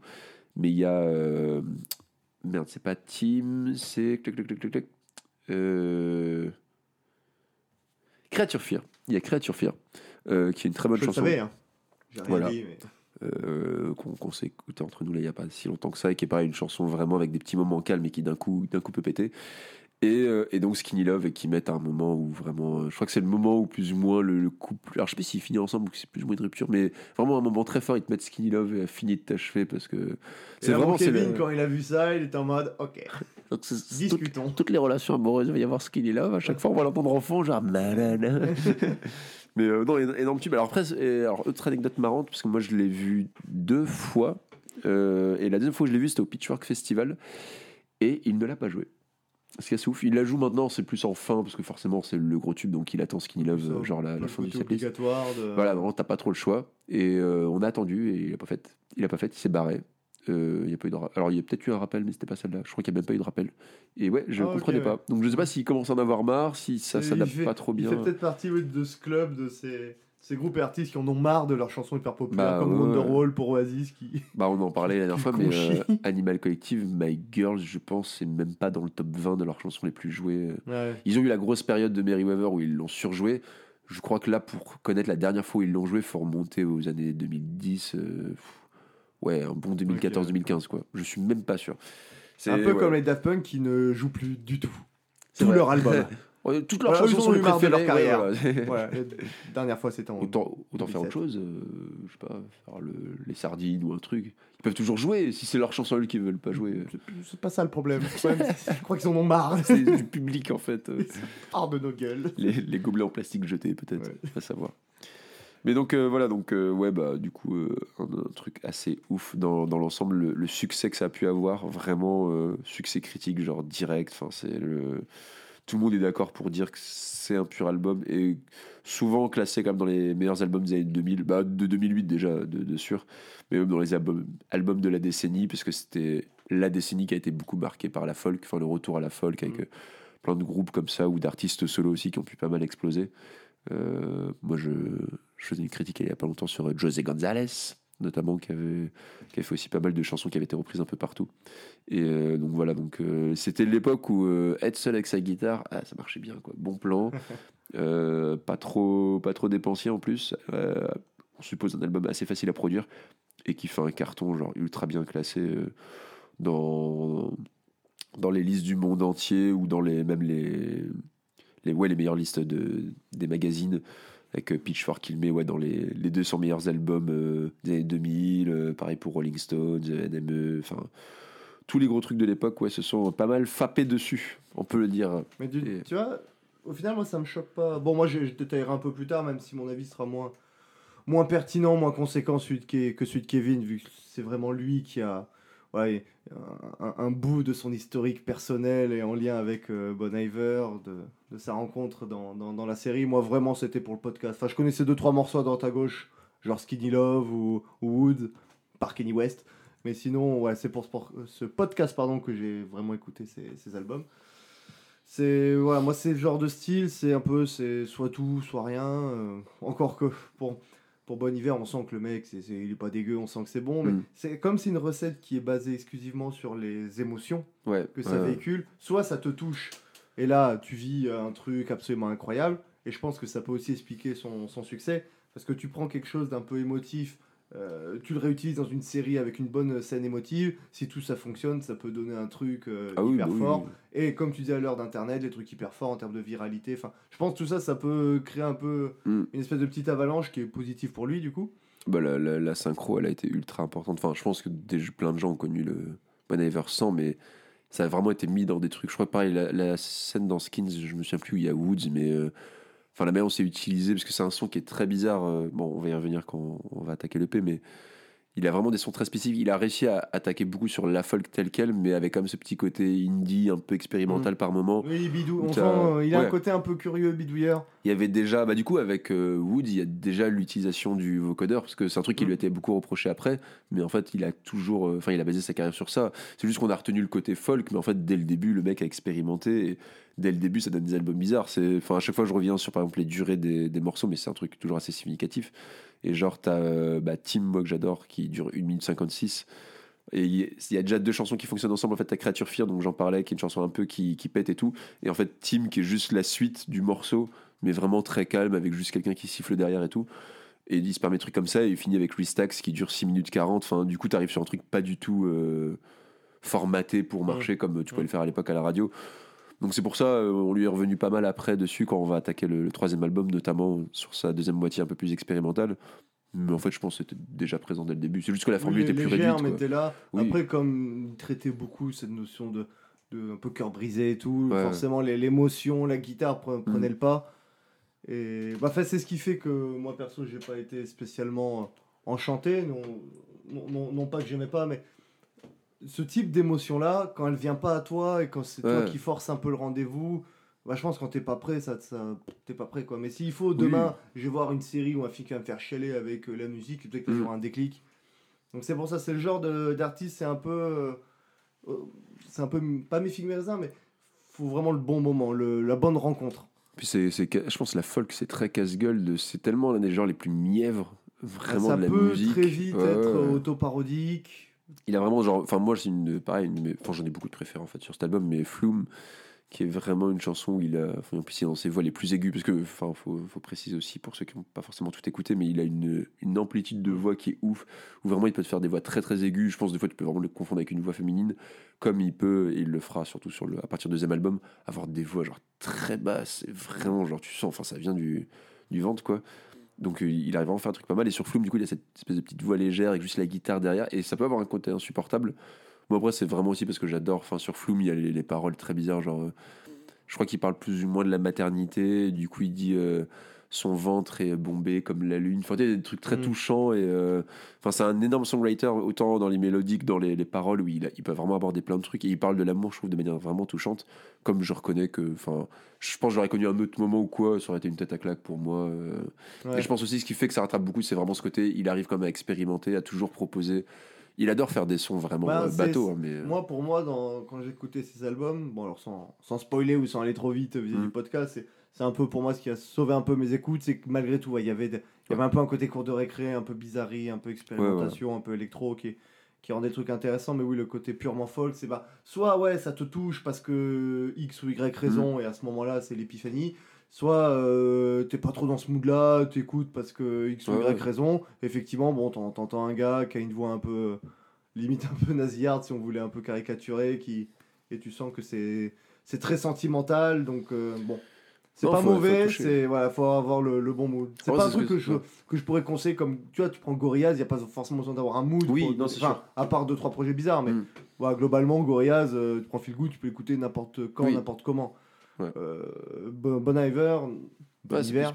mais il y a. merde, c'est pas Team, c'est. clac, clac, Creature Fear. Il y a Creature Fear, euh, qui est une très bonne Je chanson. savais, hein. J'ai rien Voilà. dit, mais... euh, qu'on s'est écouté entre nous là il n'y a pas si longtemps que ça et qui est pareil une chanson vraiment avec des petits moments calmes et qui d'un coup d'un coup peut péter et, euh, et donc Skinny Love et qui mettent un moment où vraiment je crois que c'est le moment où plus ou moins le, le couple alors je sais pas s'ils finissent ensemble ou que c'est plus ou moins une rupture mais vraiment un moment très fort ils te mettent Skinny Love et a fini de t'achever parce que c'est vraiment Kevin, le- quand il a vu ça, il était en mode, ok, donc c'est- c'est toutes, discutons. toutes les relations amoureuses il va y avoir Skinny Love à chaque fois on va l'entendre en fond genre mais euh, non éno- énorme tube alors après c'est- alors autre anecdote marrante parce que moi je l'ai vu deux fois euh, et la deuxième fois que je l'ai vu c'était au Pitchfork Festival et il ne l'a pas joué ce qui est assez ouf il la joue maintenant c'est plus en fin parce que forcément c'est le gros tube donc il attend Skinny Love euh, genre la, la fin du obligatoire de... voilà, non, t'as pas trop le choix. Et euh, on a attendu et il a pas fait. Il a pas fait, il s'est barré. Euh, il y a pas eu de Alors il y a peut-être eu un rappel, mais c'était pas celle-là. Je crois qu'il y a même pas eu de rappel. Et ouais, je Ah, ok, comprenais ouais. pas. Donc je sais pas s'il commence à en avoir marre, si ça s'adapte pas trop bien. Il fait peut-être partie oui, de ce club, de ces, ces groupes et artistes qui en ont marre de leurs chansons hyper populaires, Bah, comme ouais, ouais. Wonderwall pour Oasis, qui... Bah on en parlait la dernière fois, mais euh, Animal Collective, My Girls, je pense, c'est même pas dans le top 20 de leurs chansons les plus jouées. Ils ont eu la grosse période de Merryweather où ils l'ont surjoué. Je crois que là, pour connaître la dernière fois où ils l'ont joué, il faut remonter aux années 2010. euh, pff, ouais, un bon 2014-2015, quoi. Je suis même pas sûr. C'est un peu ouais. comme les Daft Punk qui ne jouent plus du tout. Tout vrai. leur album. Toutes leurs Voilà, chansons ils ont sont les marre de leur préférées, carrière. ouais, voilà. Ouais, la dernière fois, c'était en. Autant, autant faire 2007. autre chose, euh, je sais pas, faire le- les sardines ou un truc. Ils peuvent toujours jouer, si c'est leur chanson eux qui veulent pas jouer. C'est- pas ça le problème. Le problème, c'est- je crois qu'ils en ont marre. C'est du public en fait. euh, Hors de nos gueules. les, les gobelets en plastique jetés peut-être, pas savoir. Mais donc euh, voilà, donc euh, ouais bah du coup euh, un, un truc assez ouf dans, dans l'ensemble, le, le succès que ça a pu avoir, vraiment succès critique genre direct. Enfin c'est le tout le monde est d'accord pour dire que c'est un pur album et souvent classé comme dans les meilleurs albums des années 2000, bah, de 2008 déjà de, de sûr, mais même dans les albums, albums de la décennie parce que c'était la décennie qui a été beaucoup marquée par la folk, enfin le retour à la folk avec Mm. plein de groupes comme ça ou d'artistes solo aussi qui ont pu pas mal exploser. Euh, moi, je, je faisais une critique il y a pas longtemps sur euh, José González, notamment, qui avait, qui avait fait aussi pas mal de chansons qui avaient été reprises un peu partout. Et euh, donc voilà, donc euh, c'était l'époque où euh, être seul avec sa guitare, ah, ça marchait bien, quoi. Bon plan, pas trop, pas trop dépensier en plus. On suppose un album assez facile à produire et qui fait un carton genre ultra bien classé dans dans les listes du monde entier ou dans les même les les ouais les meilleures listes de des magazines avec euh, Pitchfork qui le met ouais, dans les, les 200 meilleurs albums euh, des années 2000 euh, pareil pour Rolling Stones euh, NME enfin tous les gros trucs de l'époque ouais se sont pas mal fappés dessus on peut le dire Mais du- Et- tu vois, au final, moi, ça me choque pas. Bon, moi, je, je détaillerai un peu plus tard, même si mon avis sera moins, moins pertinent, moins conséquent celui de que celui de Kevin, vu que c'est vraiment lui qui a ouais, un, bout de son historique personnel et en lien avec euh, Bon Iver, de, sa rencontre dans, dans, la série. Moi, vraiment, c'était pour le podcast. Enfin, je connaissais deux, trois morceaux à droite à gauche, genre Skinny Love ou, ou Wood, par Kenny West. Mais sinon, ouais, c'est pour ce, podcast pardon, que j'ai vraiment écouté ces, ces albums. C'est voilà, moi c'est le genre de style, c'est un peu c'est soit tout, soit rien. euh, encore que pour pour Bon Hiver, on sent que le mec c'est c'est- il est pas dégueu, on sent que c'est bon, mais Mm. c'est comme c'est une recette qui est basée exclusivement sur les émotions ouais que ça ouais, véhicule, soit ça te touche et là tu vis un truc absolument incroyable et je pense que ça peut aussi expliquer son, son succès parce que tu prends quelque chose d'un peu émotif, euh, tu le réutilises dans une série avec une bonne scène émotive, si tout ça fonctionne, ça peut donner un truc euh, Ah hyper oui, fort. oui. Et comme tu disais à l'heure d'internet, les trucs hyper forts en termes de viralité, enfin, je pense que tout ça, ça peut créer un peu Mm. une espèce de petite avalanche qui est positive pour lui du coup. Bah, la, la- la synchro, elle a été ultra importante. Enfin, je pense que des, plein de gens ont connu le Iver sans, mais ça a vraiment été mis dans des trucs. Je crois pareil, la, la scène dans Skins, je me souviens plus où il y a Woods, mais euh, enfin la manière dont c'est utilisé, parce que c'est un son qui est très bizarre. euh, bon, on va y revenir quand on va attaquer l'EP, mais il a vraiment des sons très spécifiques. Il a réussi à attaquer beaucoup sur la folk telle quelle, mais avec comme ce petit côté indie, un peu expérimental par moment. Oui, bidou, on sent, euh, il a ouais. un côté un peu curieux, bidouilleur. Il y avait déjà, bah du coup avec euh, Wood, il y a déjà l'utilisation du vocodeur parce que c'est un truc qui Mm. lui a été beaucoup reproché après, mais en fait il a toujours, euh, enfin il a basé sa carrière sur ça. C'est juste qu'on a retenu le côté folk, mais en fait dès le début le mec a expérimenté. Et dès le début ça donne des albums bizarres. C'est, enfin à chaque fois je reviens sur par exemple les durées des, des morceaux, mais c'est un truc toujours assez significatif. Et genre t'as euh, bah, Tim moi que j'adore qui dure 1 minute 56. Et il y- a déjà deux chansons qui fonctionnent ensemble. En fait, t'as Creature Fear, donc j'en parlais, qui est une chanson un peu qui, qui pète et tout. Et en fait, Tim, qui est juste la suite du morceau, mais vraiment très calme, avec juste quelqu'un qui siffle derrière et tout. Et il se permet des trucs comme ça, et il finit avec Restax qui dure 6 minutes 40. Enfin, du coup, t'arrives sur un truc pas du tout euh, formaté pour marcher comme tu pouvais le faire à l'époque à la radio. Donc c'est pour ça, euh, on lui est revenu pas mal après dessus quand on va attaquer le, le troisième album, notamment sur sa deuxième moitié un peu plus expérimentale. Mais en fait, je pense que c'était déjà présent dès le début. C'est juste que la formule Oui, était plus légère, réduite. mais là. Oui. Après, comme il traitait beaucoup cette notion de, de un peu cœur brisé et tout, Ouais. forcément l'émotion, la guitare pre- prenait le pas. Et bah, enfin, c'est ce qui fait que moi perso, j'ai pas été spécialement enchanté. Non, non, non, non pas que j'aimais pas, mais ce type d'émotion là, quand elle vient pas à toi et quand c'est toi qui force un peu le rendez-vous. Bah, je pense que quand t'es pas prêt, ça, ça t'es pas prêt quoi. Mais s'il faut demain, je vais voir une série ou un film qui va me faire chialer avec euh, la musique, peut-être que Mm. j'aurai un déclic. Donc c'est pour ça, c'est le genre d'artiste, c'est un peu, euh, euh, c'est un peu pas mes mes raisins, mais faut vraiment le bon moment, le, la bonne rencontre. Puis c'est, je pense que la folk, c'est très casse-gueule. C'est tellement l'un des genres les plus mièvres, vraiment ça de la peut musique. très vite Ouais, être autoparodique. Il a vraiment genre, enfin moi c'est une, pareil, une enfin j'en ai beaucoup de préférés en fait sur cet album, mais Flume, qui est vraiment une chanson où il a, enfin en plus il est dans ses voix les plus aiguës, parce que, enfin faut, faut préciser aussi pour ceux qui n'ont pas forcément tout écouté, mais il a une, une amplitude de voix qui est ouf, où vraiment il peut te faire des voix très très aiguës. Je pense des fois tu peux vraiment le confondre avec une voix féminine, comme il peut et il le fera surtout sur le, à partir du deuxième album, avoir des voix genre très basses, vraiment genre tu sens, enfin ça vient du, du ventre quoi. Donc euh, il arrive à faire un truc pas mal. Et sur Flume, du coup, il a cette espèce de petite voix légère avec juste la guitare derrière. Et ça peut avoir un côté insupportable. Moi, après, c'est vraiment aussi parce que j'adore. Enfin, sur Flume, il y a les, les paroles très bizarres. Genre, euh, je crois qu'il parle plus ou moins de la maternité. Du coup, il dit euh, son ventre est bombé comme la lune. Enfin, tu sais, des trucs très Mm. touchants. Et euh, enfin, c'est un énorme songwriter, autant dans les mélodies que dans les, les paroles, où il, a- il peut vraiment aborder plein de trucs. Et il parle de l'amour, je trouve, de manière vraiment touchante. Comme je reconnais que. Enfin, je pense que j'aurais connu un autre moment ou quoi, ça aurait été une tête à claque pour moi. euh, Ouais. et je pense aussi ce qui fait que ça rattrape beaucoup, c'est vraiment ce côté, il arrive comme à expérimenter, à toujours proposer Il adore faire des sons vraiment Bah, euh, c'est- bateau, hein, mais. Moi, pour moi, dans, quand j'écoutais ces albums, bon, alors sans, sans spoiler ou sans aller trop vite vis-à-vis Mm. du podcast, c'est, c'est un peu pour moi ce qui a sauvé un peu mes écoutes, c'est que malgré tout, ouais, il y avait des- il y avait un peu un côté cours de récré, un peu bizarrerie, un peu expérimentation, un peu électro qui, qui rendait le truc intéressant, mais oui, le côté purement folk, c'est bah, soit ouais, ça te touche parce que X ou Y raison, et à ce moment-là, c'est l'épiphanie. Soit euh, t'es pas trop dans ce mood-là, t'écoutes parce que X ou Y raison. Effectivement, bon, t'en- t'entends un gars qui a une voix un peu limite un peu nasillarde si on voulait un peu caricaturer qui et tu sens que c'est c'est très sentimental donc euh, bon c'est pas faut- mauvais c'est voilà faut avoir le, le bon mood c'est pas un truc que je que je pourrais conseiller comme tu vois tu prends Gorillaz il y a pas forcément besoin d'avoir un mood Oui, pour- non, c'est enfin, sûr. à part deux trois projets bizarres mais Mm. voilà, globalement Gorillaz euh, tu prends Feel Good tu peux l'écouter n'importe quand Oui. n'importe comment Ouais. euh, Bon Bon Iver Bon Ouais, c'est hiver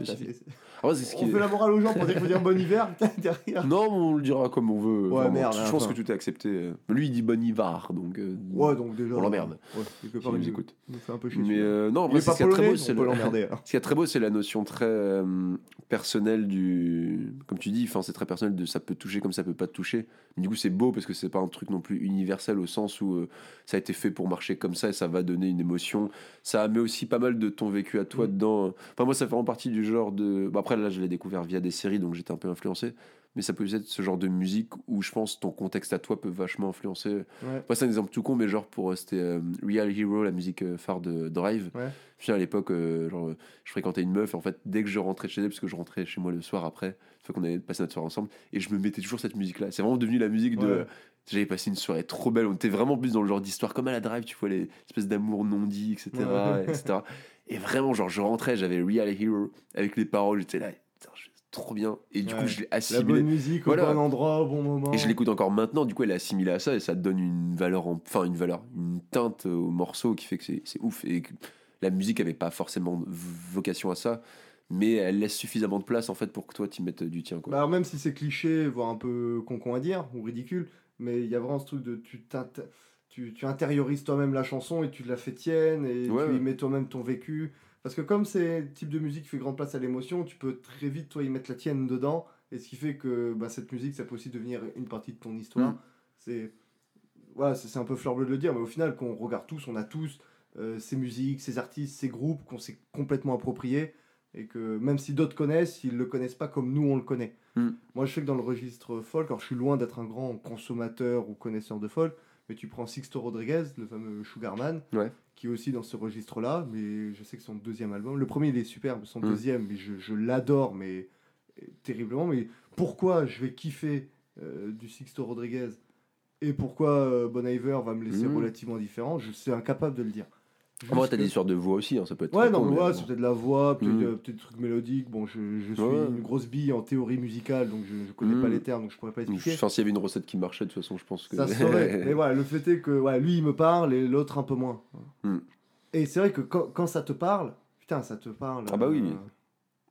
Ah ouais, ce on qui fait la morale aux gens pour dire faut dire Bon hiver putain derrière Non, on le dira comme on veut. Ouais, vraiment. merde, Je pense que tout est accepté. Lui, il dit Bonivar, donc. euh, ouais donc déjà On l'emmerde. ouais, quelque nous il écoute. nous fait un peu chier Mais euh, non, en vrai, ce qui est très beau, c'est on peut le- l'emmerder. alors. Ce qui est très beau, c'est la notion très euh, personnelle du. Comme tu dis, enfin, c'est très personnel de ça peut toucher comme ça peut pas te toucher. Mais du coup, c'est beau parce que c'est pas un truc non plus universel au sens où ça a été fait pour marcher comme ça et ça va donner une émotion. Ça met aussi pas mal de ton vécu à toi Mm. dedans. Enfin, moi, ça fait vraiment partie du genre de. Bon, après, là, je l'ai découvert via des séries, donc j'étais un peu influencé. Mais ça peut être ce genre de musique où je pense ton contexte à toi peut vachement influencer. Ouais. Moi, c'est un exemple tout con, mais genre pour euh, c'était euh, Real Hero, la musique euh, phare de Drive. Ouais. Puis à l'époque, genre, je fréquentais une meuf, et en fait, dès que je rentrais chez elle, parce que je rentrais chez moi le soir après, qu'on avait passé notre soirée ensemble, et je me mettais toujours cette musique-là. C'est vraiment devenu la musique de. Ouais. J'avais passé une soirée trop belle, on était vraiment plus dans le genre d'histoire comme à la Drive, tu vois, les espèces d'amour non dit, etc., Ouais. etc. Et vraiment, genre, je rentrais, j'avais Real Hero avec les paroles, j'étais là, putain, je- trop bien. Et du Ouais. coup, je l'ai La assimilé. bonne musique Voilà. au bon endroit, au bon moment. Et je l'écoute encore maintenant, du coup elle est assimilée à ça et ça donne une valeur, en- enfin une valeur, une teinte au morceau qui fait que c'est ouf. Et que la musique avait pas forcément vocation à ça, mais elle laisse suffisamment de place en fait pour que toi tu mettes du tien. Quoi. Bah, alors même si c'est cliché, voire un peu con à dire, ou ridicule, mais il y a vraiment ce truc de tu, tu, tu intériorises toi-même la chanson et tu la fais tienne et Ouais, tu y mets toi-même ton vécu. Parce que comme c'est le type de musique qui fait grande place à l'émotion, tu peux très vite toi y mettre la tienne dedans. Et ce qui fait que bah, cette musique, ça peut aussi devenir une partie de ton histoire. Mm. C'est c'est c'est un peu fleur bleue de le dire, mais au final, qu'on regarde tous, on a tous euh, ces musiques, ces artistes, ces groupes qu'on s'est complètement appropriés. Et que même si d'autres connaissent, ils le connaissent pas comme nous on le connaît. Mm. Moi, je sais que dans le registre folk, alors je suis loin d'être un grand consommateur ou connaisseur de folk, mais tu prends Sixto Rodriguez, le fameux Sugarman, Ouais. qui est aussi dans ce registre-là, mais je sais que son deuxième album, le premier il est superbe, son Mm. deuxième, mais je, je l'adore, mais euh, terriblement. Mais pourquoi je vais kiffer euh, du Sixto Rodriguez? Et pourquoi euh, Bon Iver va me laisser Mm. relativement différent, je suis incapable de le dire. Juste t'as des histoires de voix aussi, hein, ça peut être. Ouais, non, mais ouais, c'est peut-être la voix, peut-être Mm. euh, peut-être des trucs mélodiques. Bon, je, je suis Ouais. une grosse bille en théorie musicale, donc je, je connais Mm. pas les termes, donc je pourrais pas expliquer. Enfin, s'il y avait une recette qui marchait, de toute façon, je pense que. Ça se saurait. mais voilà, le fait est que ouais, lui il me parle et l'autre un peu moins. Mm. Et c'est vrai que quand, quand ça te parle, putain, ça te parle. Ah bah oui, euh,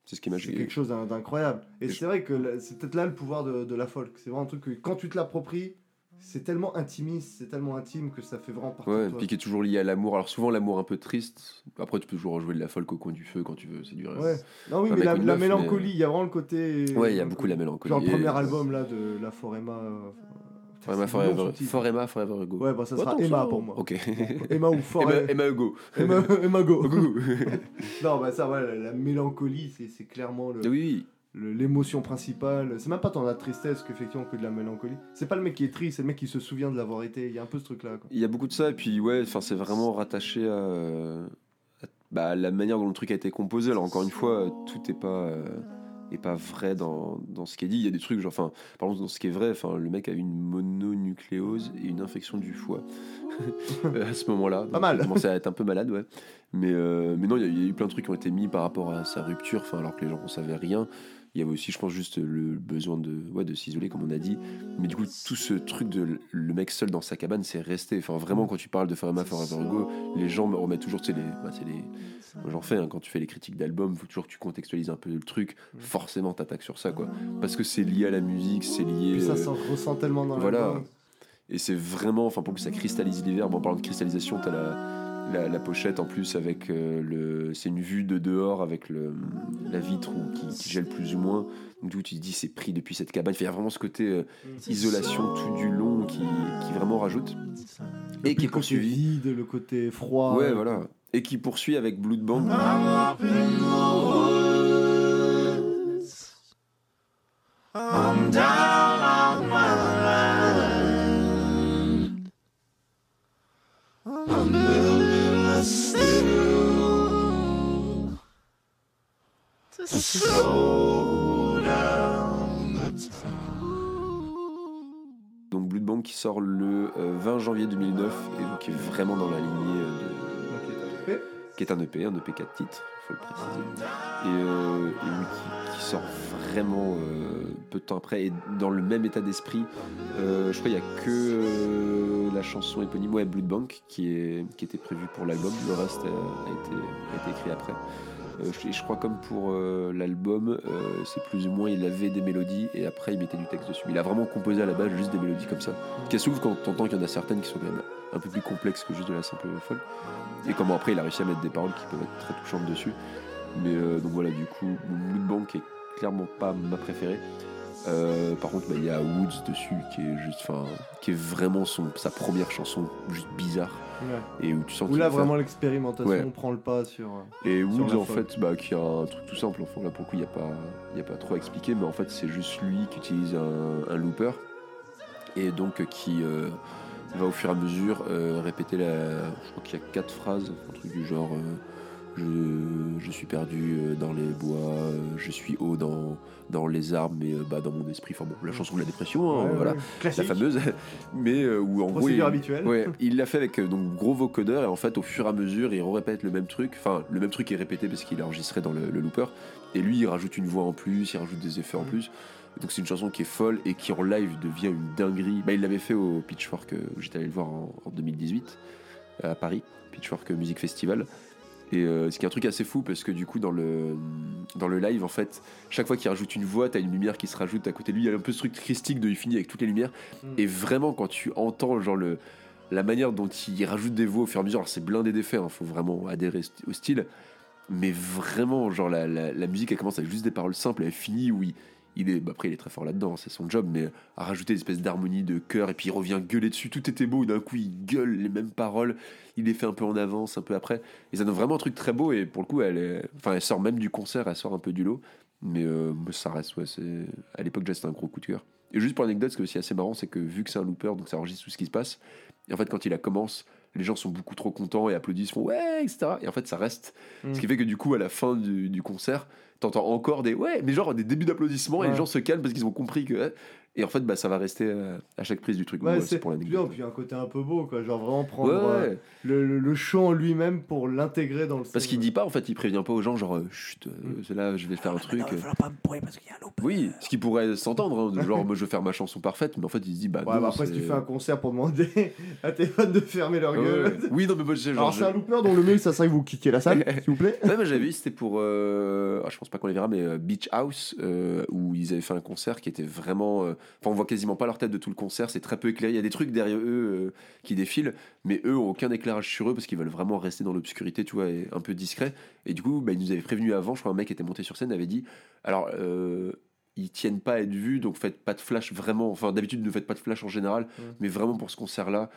c'est ce qui est c'est quelque chose d'in- d'incroyable. Et Et c'est vrai que c'est peut-être là le pouvoir de, de la folk. C'est vraiment un truc que quand tu te l'appropries, c'est tellement intimiste, c'est tellement intime que ça fait vraiment partie Ouais, de toi. puis qui est toujours lié à l'amour. Alors souvent l'amour un peu triste. Après, tu peux toujours rejouer de la folk au coin du feu quand tu veux. C'est du reste. Ouais. Non, oui, mais la, mélancolie, il y a vraiment le côté. Ouais, il y a beaucoup de la mélancolie. Genre le premier Et- album là de La Forema. euh, putain, Forever, son Forever, titre. Forever, Forever Go. Ouais, bah ça sera Emma pour moi. Ok. Emma ou Emma, Forêt. Emma Hugo. Emma, Emma Go. Non, bah ça, ouais, la, la mélancolie, c'est c'est clairement le- oui, oui. L'émotion principale. C'est même pas tant la tristesse qu'effectivement que de la mélancolie. C'est pas le mec qui est triste, c'est le mec qui se souvient de l'avoir été. Il y a un peu ce truc là. Quoi. Il y a beaucoup de ça, et puis ouais, c'est vraiment rattaché à, euh, à- bah, la manière dont le truc a été composé. Alors, encore une fois, euh, tout n'est pas, euh, est pas vrai dans, dans ce qui est dit. Il y a des trucs, genre, enfin, par exemple, dans ce qui est vrai, enfin, le mec a eu une mononucléose et une infection du foie à ce moment-là. Donc, mal. Il commençait à être un peu malade, ouais. Mais, euh, mais non, il y, y a eu plein de trucs qui ont été mis par rapport à sa rupture, enfin, alors que les gens ne savaient rien. Il y avait aussi, je pense, juste le besoin de, ouais, de s'isoler, comme on a dit. Mais du coup, tout ce truc de le mec seul dans sa cabane, c'est resté. Enfin, vraiment, quand tu parles de Forever Forever Go, les gens me remettent toujours, tu sais, les, bah, c'est les, moi, j'en fais, hein, quand tu fais les critiques d'albums, faut toujours que tu contextualises un peu le truc. Forcément, t'attaques sur ça, quoi. Parce que c'est lié à la musique, c'est lié. Puis ça euh, s'en ressent tellement dans voilà. et c'est vraiment, enfin, pour que ça cristallise l'hiver. Bon, en parlant de cristallisation, t'as la, la, la pochette en plus avec euh, le. C'est une vue de dehors avec le, la vitre où- qui, qui gèle plus ou moins. Donc d'où tu te dis c'est pris depuis cette cabane. Il y a vraiment ce côté euh, isolation tout du long qui, qui vraiment rajoute. Et qui est le côté poursuivi. vide, le côté froid. Ouais, voilà. Et qui poursuit avec Blood Bank. I'm Donc Blood Bank qui sort le euh, 20 janvier 2009 et donc qui est vraiment dans la lignée euh, de, qui est un EP, un EP 4 titres, faut le préciser. Et, euh, et oui, qui, qui sort vraiment euh, peu de temps après et dans le même état d'esprit. Euh, je crois qu'il n'y a que euh, la chanson éponyme, ouais, Blood Bank, qui, était prévue pour l'album. Le reste a, a été, écrit après. Euh, je, crois comme pour euh, l'album, euh, c'est plus ou moins il avait des mélodies et après il mettait du texte dessus. Il a vraiment composé à la base juste des mélodies comme ça. Qui souvent quand t'entends qu'il y en a certaines qui sont quand même un peu plus complexes que juste de la simple folle. Et comment après il a réussi à mettre des paroles qui peuvent être très touchantes dessus. Mais euh, donc voilà, du coup, Blood Bank est clairement pas ma préférée. Euh, par contre, bah, il y a Woods dessus qui est juste, enfin, qui est vraiment son, sa première chanson juste bizarre ouais. et où tu sens Où là, vraiment, l'expérimentation Ouais. prend le pas sur. euh, Et Sur Woods, en fait, bah, qui a un truc tout simple. Enfin, là, pour le coup, il n'y a, pas- il y a pas trop à expliquer, mais en fait, c'est juste lui qui utilise un, un looper et donc qui euh, va au fur et à mesure euh, répéter la. Je crois qu'il y a quatre phrases, un truc du genre je, je suis perdu euh, dans les bois, euh, je suis haut dans, dans les arbres, mais euh, bas dans mon esprit. Enfin bon, la chanson de la dépression, hein, ouais, voilà, la fameuse, mais euh, où en gros. Il- habituelle. Ouais, il l'a fait avec euh, donc gros vocodeur et en fait au fur et à mesure il répète le même truc, enfin le même truc est répété parce qu'il est enregistré dans le, le looper et lui il rajoute une voix en plus, il rajoute des effets en plus. Donc c'est une chanson qui est folle et qui en live devient une dinguerie. Bah, il l'avait fait au Pitchfork euh, j'étais allé le voir en, en 2018 à Paris, Pitchfork Music Festival. Et euh, ce qui est un truc assez fou parce que du coup dans le dans le live en fait chaque fois qu'il rajoute une voix t'as une lumière qui se rajoute à côté de lui. Il y a un peu ce truc christique de il finit avec toutes les lumières. Mm. et vraiment quand tu entends genre le la manière dont il rajoute des voix au fur et à mesure alors c'est blindé d'effets il faut vraiment adhérer au style. Mais vraiment genre la, la, la musique elle commence avec juste des paroles simples et elle finit où il, il est après il est très fort là-dedans c'est son job mais à rajouter des espèces d'harmonie de chœur et puis il revient gueuler dessus tout était beau d'un coup il gueule les mêmes paroles il les fait un peu en avance un peu après et ça donne vraiment un truc très beau et pour le coup elle enfin elle sort même du concert elle sort un peu du lot mais euh, ça reste ouais c'est à l'époque déjà c'était un gros coup de cœur. Et juste pour l'anecdote ce qui est aussi assez marrant c'est que vu que c'est un looper donc ça enregistre tout ce qui se passe et en fait quand il la commence les gens sont beaucoup trop contents et applaudissent font ouais etc et en fait ça reste. Mm. ce qui fait que du coup à la fin du, du concert t'entends encore des ouais mais genre des débuts d'applaudissements et les gens se calment parce qu'ils ont compris que et en fait bah ça va rester euh, à chaque prise du truc Ouais, c'est pour l'anecdote puis un côté un peu beau, quoi. Genre vraiment prendre euh, ouais. le, le, le chant lui-même pour l'intégrer dans le parce qu'il dit pas en fait il prévient pas aux gens genre euh, chut euh, Mm. c'est là je vais faire un truc euh. pas me pourrir parce qu'il y a un loop. oui ce qui pourrait s'entendre hein, genre moi je vais faire ma chanson parfaite mais en fait il se dit bah Ouais, non, bah après, si tu fais un concert pour demander à tes fans de fermer leur gueule. ouais. oui non mais sais genre Alors, je- c'est un looper dont le mail, ça serait que vous quittiez la salle, s'il vous plaît. Ouais, moi j'avais vu, c'était pour. euh, ah, je pense pas qu'on les verra, mais euh, Beach House, euh, où ils avaient fait un concert qui était vraiment. Enfin, on voit quasiment pas leur tête de tout le concert, c'est très peu éclairé. Il y a des trucs derrière eux euh, qui défilent, mais eux ont aucun éclairage sur eux parce qu'ils veulent vraiment rester dans l'obscurité, tu vois, et un peu discret. Et du coup, bah, ils nous avaient prévenu avant, je crois un mec était monté sur scène, avait dit alors. euh, ils tiennent pas à être vus, donc faites pas de flash vraiment. Enfin, d'habitude, ne faites pas de flash en général, mais vraiment pour ce concert-là,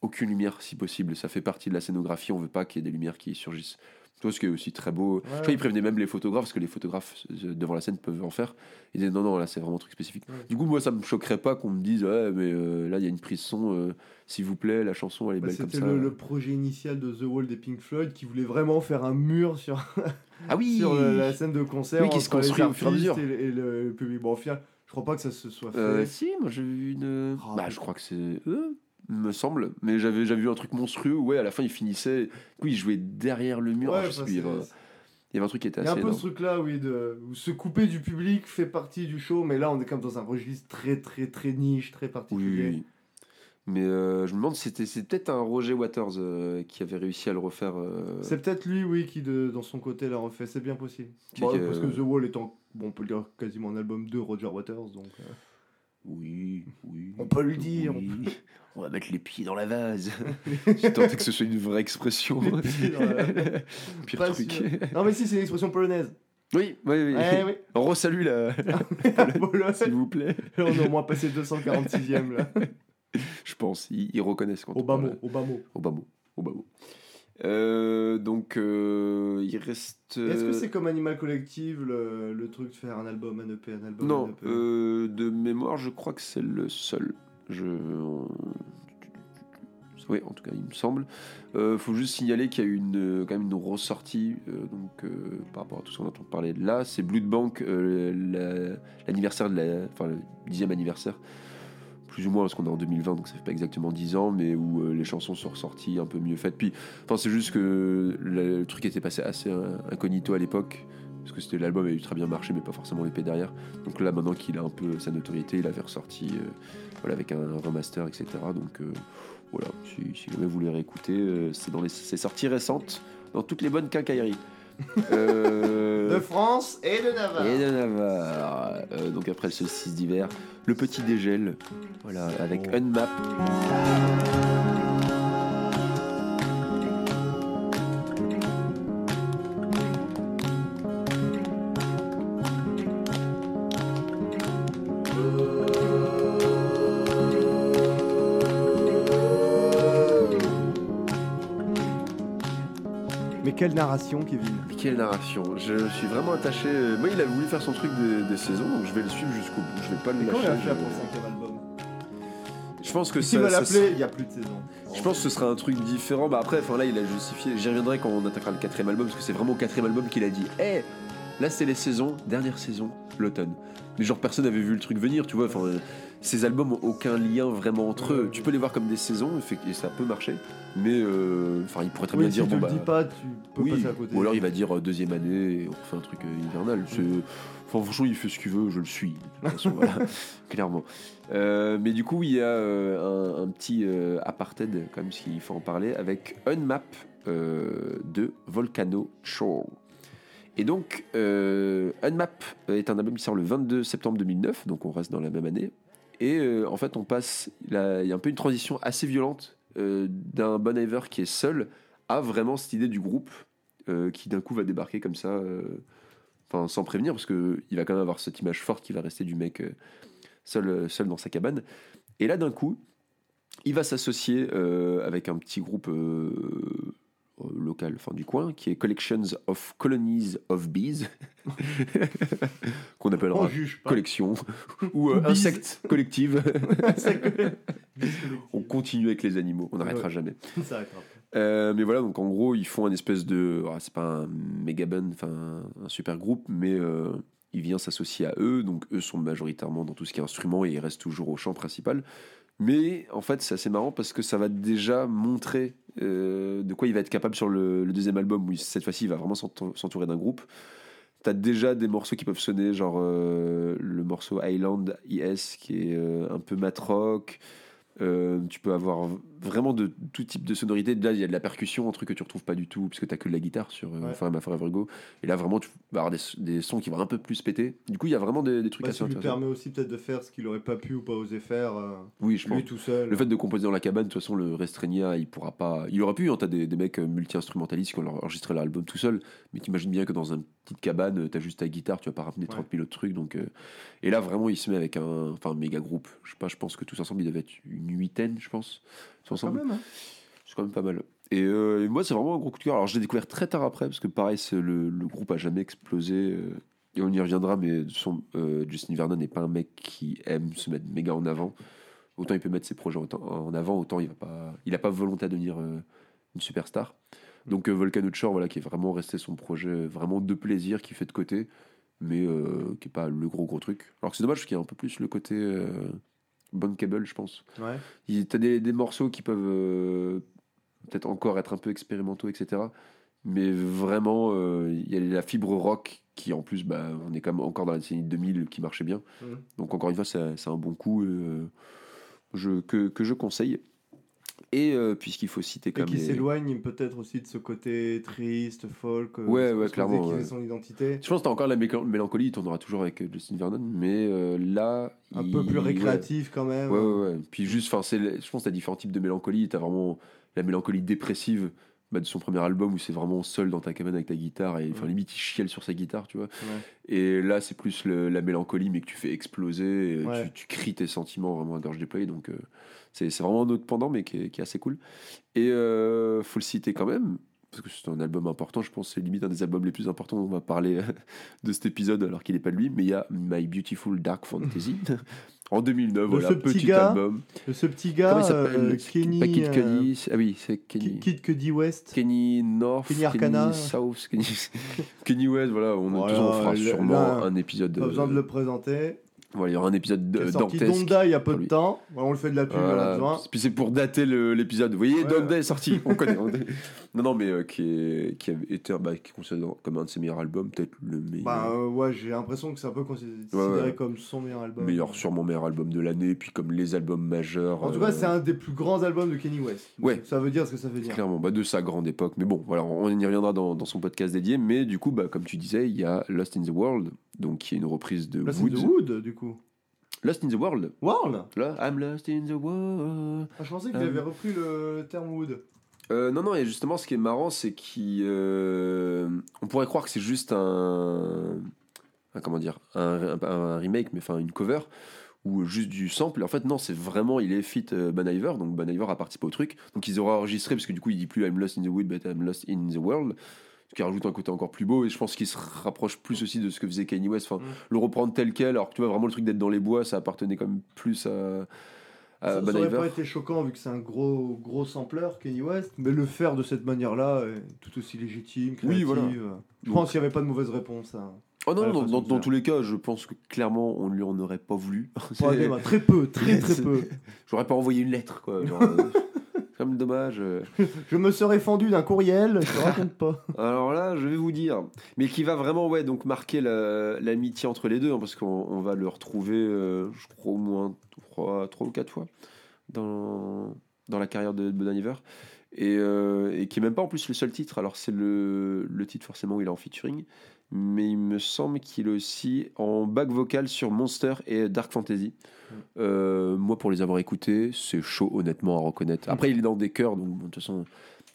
aucune lumière si possible. Ça fait partie de la scénographie. On veut pas qu'il y ait des lumières qui surgissent. Toi, ce qui est aussi très beau. Je crois qu'ils prévenaient même les photographes, parce que les photographes euh, devant la scène peuvent en faire. Ils disaient non, non, là c'est vraiment un truc spécifique. Ouais. Du coup, moi, ça me choquerait pas qu'on me dise ouais, mais euh, là il y a une prise son, euh, s'il vous plaît, la chanson elle est Bah, belle comme C'était ça. le, le projet initial de The Wall des Pink Floyd qui voulait vraiment faire un mur sur, Ah oui sur la, la scène de concert. Oui, qui se construit au fur et à mesure. Et, le- et le, public. Bon, au final, je crois pas que ça se soit fait. Euh, Si, moi j'ai vu une. Ah, bah, je crois que c'est eux, me semble. Mais j'avais vu un truc monstrueux où, ouais, à la fin, ils finissaient. Oui, ils jouaient derrière le mur. Ouais, je sais plus, il y avait un- il y avait un truc qui était Il y a un assez peu ce truc-là, oui, de, où se couper du public fait partie du show, mais là, on est comme dans un registre très, très, très niche, très particulier. oui, oui. Mais euh, je me demande si c'était c'est peut-être un Roger Waters euh, qui avait réussi à le refaire. euh, C'est peut-être lui, oui, qui, de, dans son côté, l'a refait. C'est bien possible. Qui, parce que The Wall étant, bon, on peut le dire, quasiment un album de Roger Waters, donc... Oui, oui. On peut le dire. Oui. on va mettre les pieds dans la vase. J'ai tenté que ce soit une vraie expression. Les pieds dans la vase. Pire Pas truc. sûr. Non, mais si, c'est une expression polonaise. Oui, oui, oui. Eh oui. On resalue là, Pologne. s'il vous plaît. On a au moins passé 246ème là. Je pense, ils, ils reconnaissent quand Au on bas parle. mot, Euh, donc, euh, il reste. Est-ce que euh, c'est comme Animal Collective le, le truc de faire un album, un EP, un album, un Non, EP euh, de mémoire, je crois que c'est le seul. Je. Oui, en tout cas, il me semble. Faut juste signaler qu'il y a eu une, quand même une grosse sortie, euh, donc par rapport à tout ce qu'on entend parler là, c'est Blood Bank, la- l'anniversaire de la, enfin le dixième anniversaire, plus ou moins parce qu'on est en 2020, donc ça fait pas exactement 10 ans, mais où euh, les chansons sont ressorties un peu mieux faites. Puis, enfin, c'est juste que le, truc était passé assez incognito à l'époque. Parce que c'était l'album avait eu très bien marché, mais pas forcément l'épée derrière. Donc là, maintenant qu'il a un peu sa notoriété, il avait ressorti euh, voilà, avec un remaster, etc. Donc euh, voilà, si, jamais vous voulez réécouter, euh, c'est dans les sorties récentes, dans toutes les bonnes quincailleries. Euh, De France et de Navarre. et de Navarre. Euh, donc après le solstice d'hiver, le petit dégel, voilà, avec Oh. Unmap. Quelle narration, Kevin Quelle narration Je suis vraiment attaché. Moi, il a voulu faire son truc des, des saisons, donc je vais le suivre jusqu'au bout. Je vais pas le Et quand il lâcher. a fait je- pour le cinquième album Je pense que S'il ça, va l'appeler, il n'y a plus de saison. Je pense que ce sera un truc différent. Bah après, enfin là, il a justifié. J'y reviendrai quand on attaquera le quatrième album, parce que c'est vraiment au quatrième album qu'il a dit Eh, là c'est les saisons, dernière saison, l'automne. Mais genre personne n'avait vu le truc venir, tu vois. Enfin, euh, ces albums ont aucun lien vraiment entre eux. Tu peux les voir comme des saisons, et fait- et ça peut marcher. Mais euh, enfin, il pourrait très Oui, bien si dire tu bon le bah. dis pas, tu peux oui, passer à côté. ou alors il va dire euh, deuxième année et on refait un truc hivernal. C'est- Enfin, franchement, il fait ce qu'il veut, je le suis. De toute façon, voilà, clairement. Euh, mais du coup, il y a euh, un, un petit euh, apartheid, même, s'il faut en parler, avec Unmap de Volcano Shore. Et donc, euh, Unmap est un album qui sort le 22 septembre 2009, donc on reste dans la même année. Et euh, en fait, on passe, il y a un peu une transition assez violente euh, d'un Bon qui est seul à vraiment cette idée du groupe qui d'un coup va débarquer comme ça, enfin sans prévenir, parce que il va quand même avoir cette image forte qui va rester du mec seul, seul dans sa cabane. Et là, d'un coup, il va s'associer avec un petit groupe local, enfin du coin, qui est Collections of Colonies of Bees, qu'on appellera collection ou euh, insectes collective. On continue avec les animaux, on n'arrêtera Ouais. jamais. Ça. Euh, mais voilà, donc en gros, ils font un espèce de. ah, c'est pas un méga band, enfin un super groupe, mais euh, il vient s'associer à eux. Donc eux sont majoritairement dans tout ce qui est instrument et ils restent toujours au chant principal. Mais en fait, c'est assez marrant parce que ça va déjà montrer euh, de quoi il va être capable sur le, deuxième album, où cette fois-ci il va vraiment s'entou- s'entourer d'un groupe. T'as déjà des morceaux qui peuvent sonner, genre euh, le morceau Island IS qui est euh, un peu mat rock. Euh, tu peux avoir vraiment de tout type de sonorité. Là, il y a de la percussion, un truc que tu retrouves pas du tout, puisque tu que de la guitare sur euh, Ouais. Forever Forever Go. Et là, vraiment, tu vas avoir des, des sons qui vont un peu plus péter. Du coup, il y a vraiment des, des trucs Bah, assez ça lui intéressants. permet aussi peut-être de faire ce qu'il aurait pas pu ou pas osé faire euh, Oui, je pense. lui tout seul. Le fait de composer dans la cabane, de toute façon, le Restreigna, il pourra pas. Il aurait pu, hein, t'as des, des mecs euh, multi-instrumentalistes qui ont enregistré leur album tout seul, mais t'imagines bien que dans une petite cabane, t'as juste ta guitare, tu vas pas ramener 30 000 autres trucs. Donc, euh, Et là, vraiment, il se met avec un, enfin, méga groupe. Je sais pas, je pense que tous ensemble, ils devaient être une huitaine, je pense. Tous ensemble. hein. C'est quand même pas mal. Et, euh, et moi, c'est vraiment un gros coup de cœur. Alors, je l'ai découvert très tard après, parce que pareil, c'est le, le groupe a jamais explosé. euh, et on y reviendra, mais son, Justin Vernon n'est pas un mec qui aime se mettre méga en avant. Autant il peut mettre ses projets en avant, autant il va pas, il a pas volonté à devenir une superstar. Donc euh, Volcano Shore, voilà, qui est vraiment resté son projet vraiment de plaisir, qui fait de côté, mais euh, qui est pas le gros gros truc. Alors que c'est dommage parce qu'il y a un peu plus le côté euh, bankable, je pense. Ouais. T'as des, des morceaux qui peuvent euh, peut-être encore être un peu expérimentaux, etc. Mais vraiment, euh, il y a la fibre rock qui, en plus, bah, on est quand même encore dans la décennie 2000 qui marchait bien. Mhm. Donc, encore une fois, c'est un bon coup euh, je, que, que je conseille. Et euh, puisqu'il faut citer Et quand qui les- s'éloigne peut-être aussi de ce côté triste, folk. euh, Ouais, ouais, clairement, qu'il ouais. son identité. Je pense que t'as encore la mélancolie, il tournera toujours avec euh, Justin Vernon, mais euh, là. Un il- peu plus ouais. récréatif quand même. Ouais, ouais, ouais. Puis juste, je pense que t'as différents types de mélancolie. T'as vraiment la mélancolie dépressive bah, de son premier album où c'est vraiment seul dans ta cabane avec ta guitare et enfin limite il chiale sur sa guitare, tu vois. Ouais. Et là, c'est plus le- la mélancolie, mais que tu fais exploser. et Ouais. Tu, tu cries tes sentiments vraiment à gorge déployée. Donc, euh, c'est, vraiment un autre pendant, mais qui est, qui est assez cool. Et euh, faut le citer quand même. Parce que c'est un album important, je pense c'est limite un des albums les plus importants dont on va parler de cet épisode alors qu'il n'est pas de lui, mais il y a My Beautiful Dark Fantasy en 2009, De voilà, ce petit petit gars, album. De ce petit gars, euh, Kenny. Pas Kid euh, Cudi, ah oui, c'est Kenny. Kid, Kid Cudi West. Kenny North, Kenny Arcana. South, Kenny, Kenny West, voilà, on, Voilà, on fera sûrement là, un épisode. Pas besoin de le présenter. Voilà, il y aura un épisode dantesque. Donda il y a peu de lui. temps. Voilà, on le fait de la pub, on en a Voilà. besoin. Puis c'est pour dater l'épisode. Vous voyez, Ouais. Donda est sorti, on connaît. on- non, non, mais euh, qui, est, qui a été bah, qui est considéré comme un de ses meilleurs albums, peut-être le meilleur. Bah euh, ouais, j'ai l'impression que c'est un peu considéré Ouais, ouais. comme son meilleur album. meilleur, sûrement meilleur album de l'année, puis comme les albums majeurs. En tout euh, cas, c'est un des plus grands albums de Kenny West. Ouais. Ça veut dire ce que ça veut dire. Clairement, bah, de sa grande époque. Mais bon, voilà, on y reviendra dans, dans son podcast dédié. Mais du coup, bah, comme tu disais, il y a Lost in the World, donc qui est une reprise de Là, c'est Woods. The Wood, du coup. Lost in the World. World Là, I'm lost in the world. ah, Je pensais qu'il Euh. avait repris le terme Wood. Euh, non, non, et justement, ce qui est marrant, c'est qu'on on pourrait croire que c'est juste un, un- comment dire, un, un- un remake, mais enfin une cover ou juste du sample. Et en fait, non, c'est vraiment, il est fit euh, Bon Iver, donc Bon Iver a participé au truc. Donc ils auraient enregistré parce que du coup, il dit plus I'm lost in the wood, but I'm lost in the world. Ce qui rajoute un côté encore plus beau, et je pense qu'il se rapproche plus aussi de ce que faisait Kanye West. Enfin, Mm. le reprendre tel quel, alors que tu vois vraiment le truc d'être dans les bois, ça appartenait quand même plus à, à ça Bon ça aurait Iver. pas été choquant vu que c'est un gros gros sampleur, Kenny West. Mais le faire de cette manière-là est tout aussi légitime, créative. Oui, voilà. Je Donc- pense qu'il n'y avait pas de mauvaise réponse. Oh non, dans, tous les cas, je pense que clairement, on lui en aurait pas voulu. Pas très peu, très très peu. J'aurais pas envoyé une lettre, quoi. genre, euh, même dommage. euh. Je me serais fendu d'un courriel, je te raconte pas. Alors là, je vais vous dire. Mais qui va vraiment, ouais, donc marquer la- l'amitié entre les deux, hein, parce qu'on on va le retrouver, euh, je crois, au moins trois, trois ou quatre fois dans, dans la carrière de Bon Iver. Et, euh, et qui est même pas en plus le seul titre. Alors, c'est le, le titre forcément où il est en featuring. Mais il me semble qu'il est aussi en back vocal sur Monster et Dark Fantasy. Euh, moi, pour les avoir écoutés, c'est chaud, honnêtement, à reconnaître. Après, il est dans des chœurs, donc bon, de toute façon,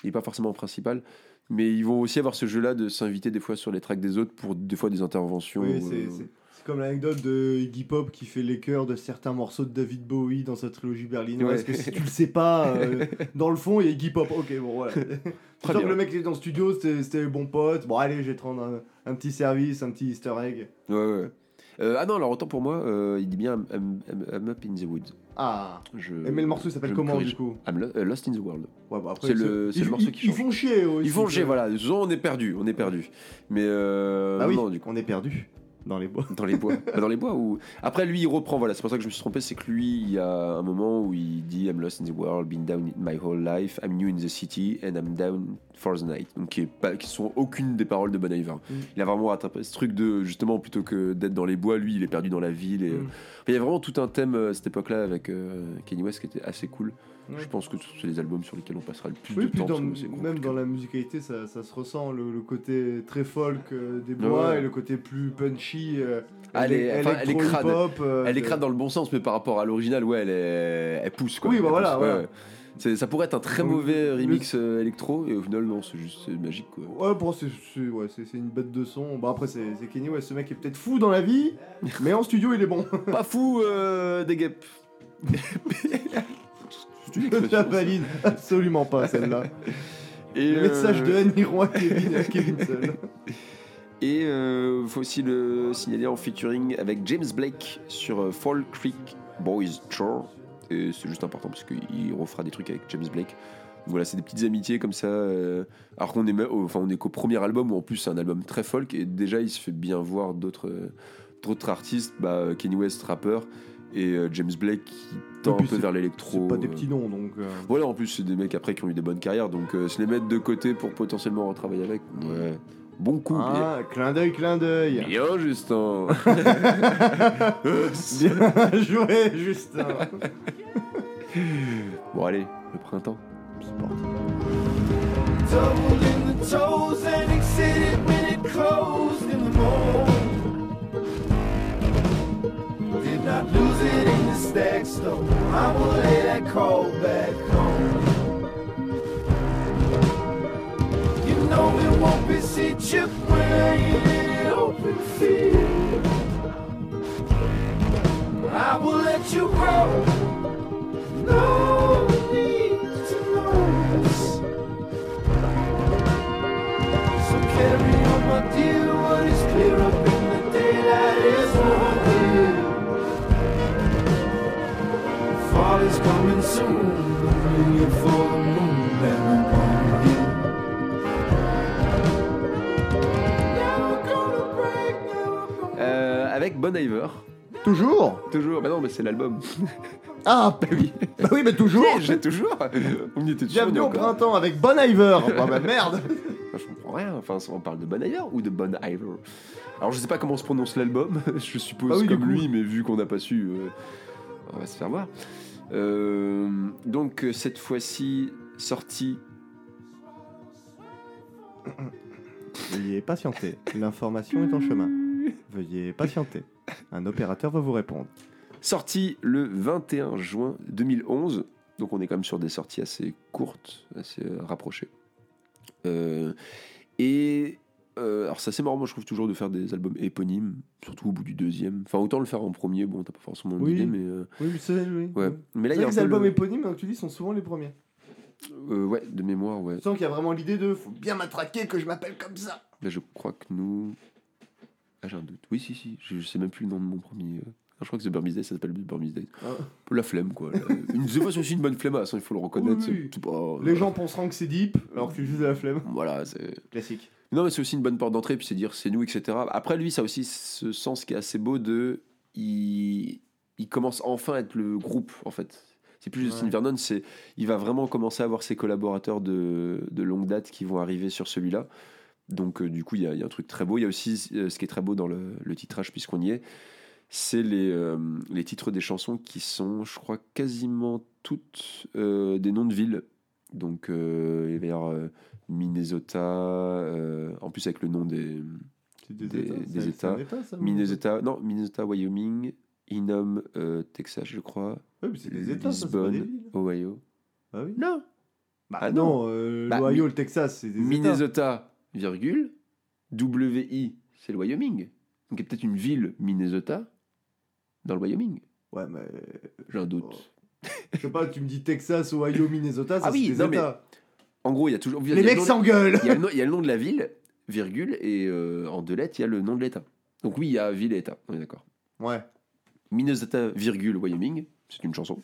il n'est pas forcément en principal. Mais ils vont aussi avoir ce jeu-là de s'inviter des fois sur les tracks des autres pour des fois des interventions. Oui, euh, c'est- c'est comme l'anecdote de Iggy Pop qui fait les chœurs de certains morceaux de David Bowie dans sa trilogie berlinoise. Ouais. Parce que si tu le sais pas, euh, dans le fond, il y a Iggy Pop. Ok, bon, voilà. Sens bien. que le mec qui est dans le studio, c'était bon pote. Bon, allez, je vais te rendre un, un petit service, un petit easter egg. Ouais, ouais. Euh, ah non, alors autant pour moi, euh, il dit bien I'm, I'm- I'm- I'm up in the woods. Ah, Je, mais le morceau s'appelle comment corrige. du coup I'm lo- Lost in the World. ouais, bah, C'est le- c'est ils- le morceau qui Ils font chier aussi. Ils font chier, voilà. Toute façon, on est perdu, on est perdu. Mais euh, Bah oui, non, du coup, on est perdu dans les bois. dans les bois. Bah, dans les bois où. Après, lui, il reprend. Voilà, c'est pour ça que je me suis trompé. C'est que lui, il y a un moment où il dit I'm lost in the world, been down my whole life, I'm new in the city, and I'm down for the night. Donc, qui, est pas, qui sont aucune des paroles de Bon Iver. Mm. Il a vraiment rattrapé ce truc de justement plutôt que d'être dans les bois, lui, il est perdu dans la ville. Et, Mm. euh, il y a vraiment tout un thème euh, à cette époque-là avec euh, Kanye West qui était assez cool. Ouais. Je pense que c'est les albums sur lesquels on passera le plus Oui, de temps. dans- même dans la musicalité, ça, ça se ressent, le, le côté très folk euh, des bois Ouais. et le côté plus punchy. euh, Ah, elle est- élec- enfin, elle est crade. électro-hip-hop, euh, Elle est crade dans le bon sens, mais par rapport à l'original, ouais, elle, est... elle pousse. Quoi. Oui, bah voilà, pousse, ouais, Ça pourrait être un très Donc, mauvais remix euh, électro, et au final, non, c'est juste magique. Quoi. Ouais, bon, c'est ouais, une bête de son. Bon, après, c'est c'est Kenny West, ce mec est peut-être fou dans la vie, mais en studio, il est bon. Pas fou, euh, des guêpes. Je la valide absolument pas, celle-là. Et, Le message euh, de Annie Roy, Kevin, à Kevin seul. Et euh, faut aussi le signaler en featuring avec James Blake sur euh, Fall Creek Boys Tour. Et c'est juste important parce qu'il refera des trucs avec James Blake. Voilà, c'est des petites amitiés comme ça. alors qu'on est, enfin, on est qu'au premier album où en plus c'est un album très folk et déjà il se fait bien voir d'autres d'autres artistes, bah, Kenny West rappeur et euh, James Blake qui tend un peu vers l'électro. C'est pas des euh, petits noms, donc. euh, voilà, en plus, c'est des mecs après qui ont eu des bonnes carrières, donc euh, se les mettre de côté pour potentiellement retravailler avec. Ouais. Bon coup. Ah, clin d'œil, clin d'œil. Bien, bien Justin. Bien joué, Justin. Bon, allez, le printemps. C'est parti. Stack stone. I will lay that call back home. You know it won't be I ain't in an open field. I will let you grow. No need to know. So carry on, my dear. Euh, avec Bon Iver. Toujours Toujours. Bah non, mais c'est l'album. Ah, bah oui. Bah oui, mais toujours. J'ai toujours. On y était toujours. Bienvenue au encore. printemps avec Bon Iver. Bah, bah merde. Enfin, je comprends rien. Enfin, on parle de Bon Iver ou de Bon Iver Alors, je sais pas comment se prononce l'album. je suppose Ah oui, du comme coup. lui, mais vu qu'on n'a pas su, euh, on va se faire voir. Euh, donc, euh, cette fois-ci, sortie. Veuillez patienter. L'information est en chemin. Veuillez patienter. Un opérateur va vous répondre. Sortie le 21 juin 2011. Donc, on est quand même sur des sorties assez courtes, assez euh, rapprochées. Euh, et. Euh, alors, c'est assez marrant, moi, je trouve toujours de faire des albums éponymes, surtout au bout du deuxième. Enfin, autant le faire en premier, bon, t'as pas forcément Oui. d'idée, mais. euh, Oui, c'est oui. Ouais. Mais là, C'est il y a les albums le- éponymes, donc tu dis, sont souvent les premiers. Euh, ouais, de mémoire, ouais. Tu sens qu'il y a vraiment l'idée de faut bien m'attraquer que je m'appelle comme ça. Là, je crois que nous. Ah, j'ai un doute. Oui, si, si. Je, je sais même plus le nom de mon premier. euh. Je crois que The Burmese Days, ça s'appelle The Burmese Days. Ah. La flemme, quoi. Une, c'est pas aussi une bonne flemmasse, hein, il faut le reconnaître. Oui, oui. c'est- c'est pas- Les gens penseront que c'est deep, alors que c'est juste de la flemme. Voilà, c'est. Classique. Non, mais c'est aussi une bonne porte d'entrée, puis c'est dire c'est nous, etc. Après, lui, ça a aussi ce sens qui est assez beau de. Il, il commence enfin à être le groupe, en fait. C'est plus Justin Ouais. Vernon, c'est il va vraiment commencer à avoir ses collaborateurs de, de longue date qui vont arriver sur celui-là. Donc, euh, du coup, il y, a, il y a un truc très beau. Il y a aussi euh, ce qui est très beau dans le, le titrage, puisqu'on y est, c'est les, euh, les titres des chansons qui sont, je crois, quasiment toutes euh, des noms de villes. Donc, euh, il va y avoir Minnesota, euh, en plus avec le nom des Des- États. des États. État, ça, Minnesota, non, Minnesota, Wyoming, Innom, euh, Texas, je crois, Ouais, mais c'est des États, ça, c'est pas Lisbonne. Ohio. Ah oui Non, Bah Ah non, euh, Bah, l'Ohio, le Texas, c'est des États. Minnesota, virgule, WI, c'est le Wyoming. Donc il y a peut-être une ville Minnesota dans le Wyoming. Ouais, mais J'ai un doute. je sais pas, tu me dis Texas, Ohio, Minnesota, ça Ah oui, c'est des non, mais États. En gros, il y a toujours. Les le mecs s'engueulent Il y, a le nom- de la ville, virgule, et euh, en deux lettres, il y a le nom de l'État. Donc oui, il y a ville et État, on est d'accord. Ouais. Minnesota, virgule, Wyoming, c'est une chanson.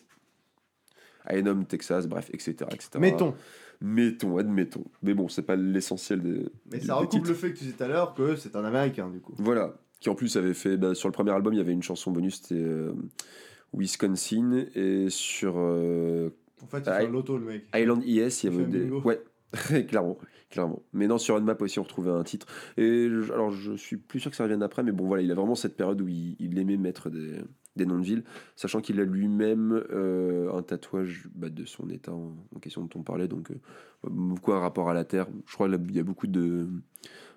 Aenom, Texas, bref, etc. etc. Mettons. Mettons, admettons. Mais bon, c'est pas l'essentiel des. Mais des- ça recoupe le fait que tu disais tout à l'heure que c'est un Américain, du coup. Voilà. Qui en plus avait fait. bah, sur le premier album, il y avait une chanson bonus, c'était euh, Wisconsin. Et sur euh, En fait, il Ah, fait loto, le mec. Island ES, il y avait des. Ouais, clairement. Clairement. Mais non, sur Unmap aussi, on retrouvait un titre. Et je- alors, je suis plus sûr que ça revienne après, mais bon, voilà, il a vraiment cette période où il, il aimait mettre des, des noms de villes, sachant qu'il a lui-même euh, un tatouage bah, de son état en, en question dont on parlait, donc euh, beaucoup un rapport à la terre. Je crois qu'il y a beaucoup de,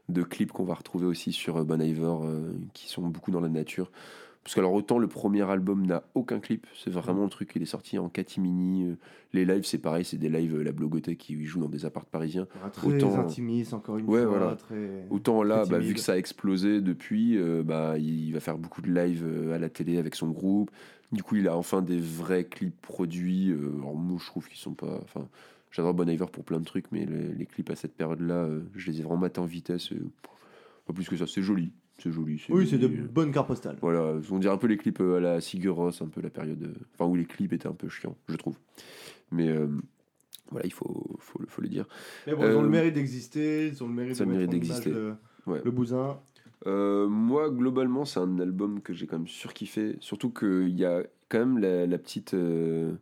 de clips qu'on va retrouver aussi sur euh, Bon Iver euh, qui sont beaucoup dans la nature. Parce que alors autant le premier album n'a aucun clip, c'est vraiment le truc, il est sorti en catimini. euh, Les lives c'est pareil, c'est des lives euh, la blogothèque qui joue dans des apparts parisiens. Très Autant- intimiste, encore une Ouais, fois. voilà. Très... Autant là, bah, vu que ça a explosé depuis, euh, bah, il va faire beaucoup de lives à la télé avec son groupe. Du coup, il a enfin des vrais clips produits. alors moi, je trouve qu'ils sont pas. Enfin, j'adore Bon Iver pour plein de trucs, mais les, les clips à cette période-là, je les ai vraiment matés en vitesse. pas plus que ça, c'est joli. C'est joli. Oui, c'est de euh, bonnes cartes postales. Voilà, on dirait un peu les clips euh, à la Sigur Rós, un peu la période. euh, Enfin, où les clips étaient un peu chiants, je trouve. Mais euh, voilà, il faut, faut, le- faut le dire. Mais bon, ils ont le mérite d'exister, ils ont le mérite ça de d'exister. le, Ouais. le bousin. Euh, moi, globalement, c'est un album que j'ai quand même surkiffé. Surtout qu'il y a quand même la, la petite. euh,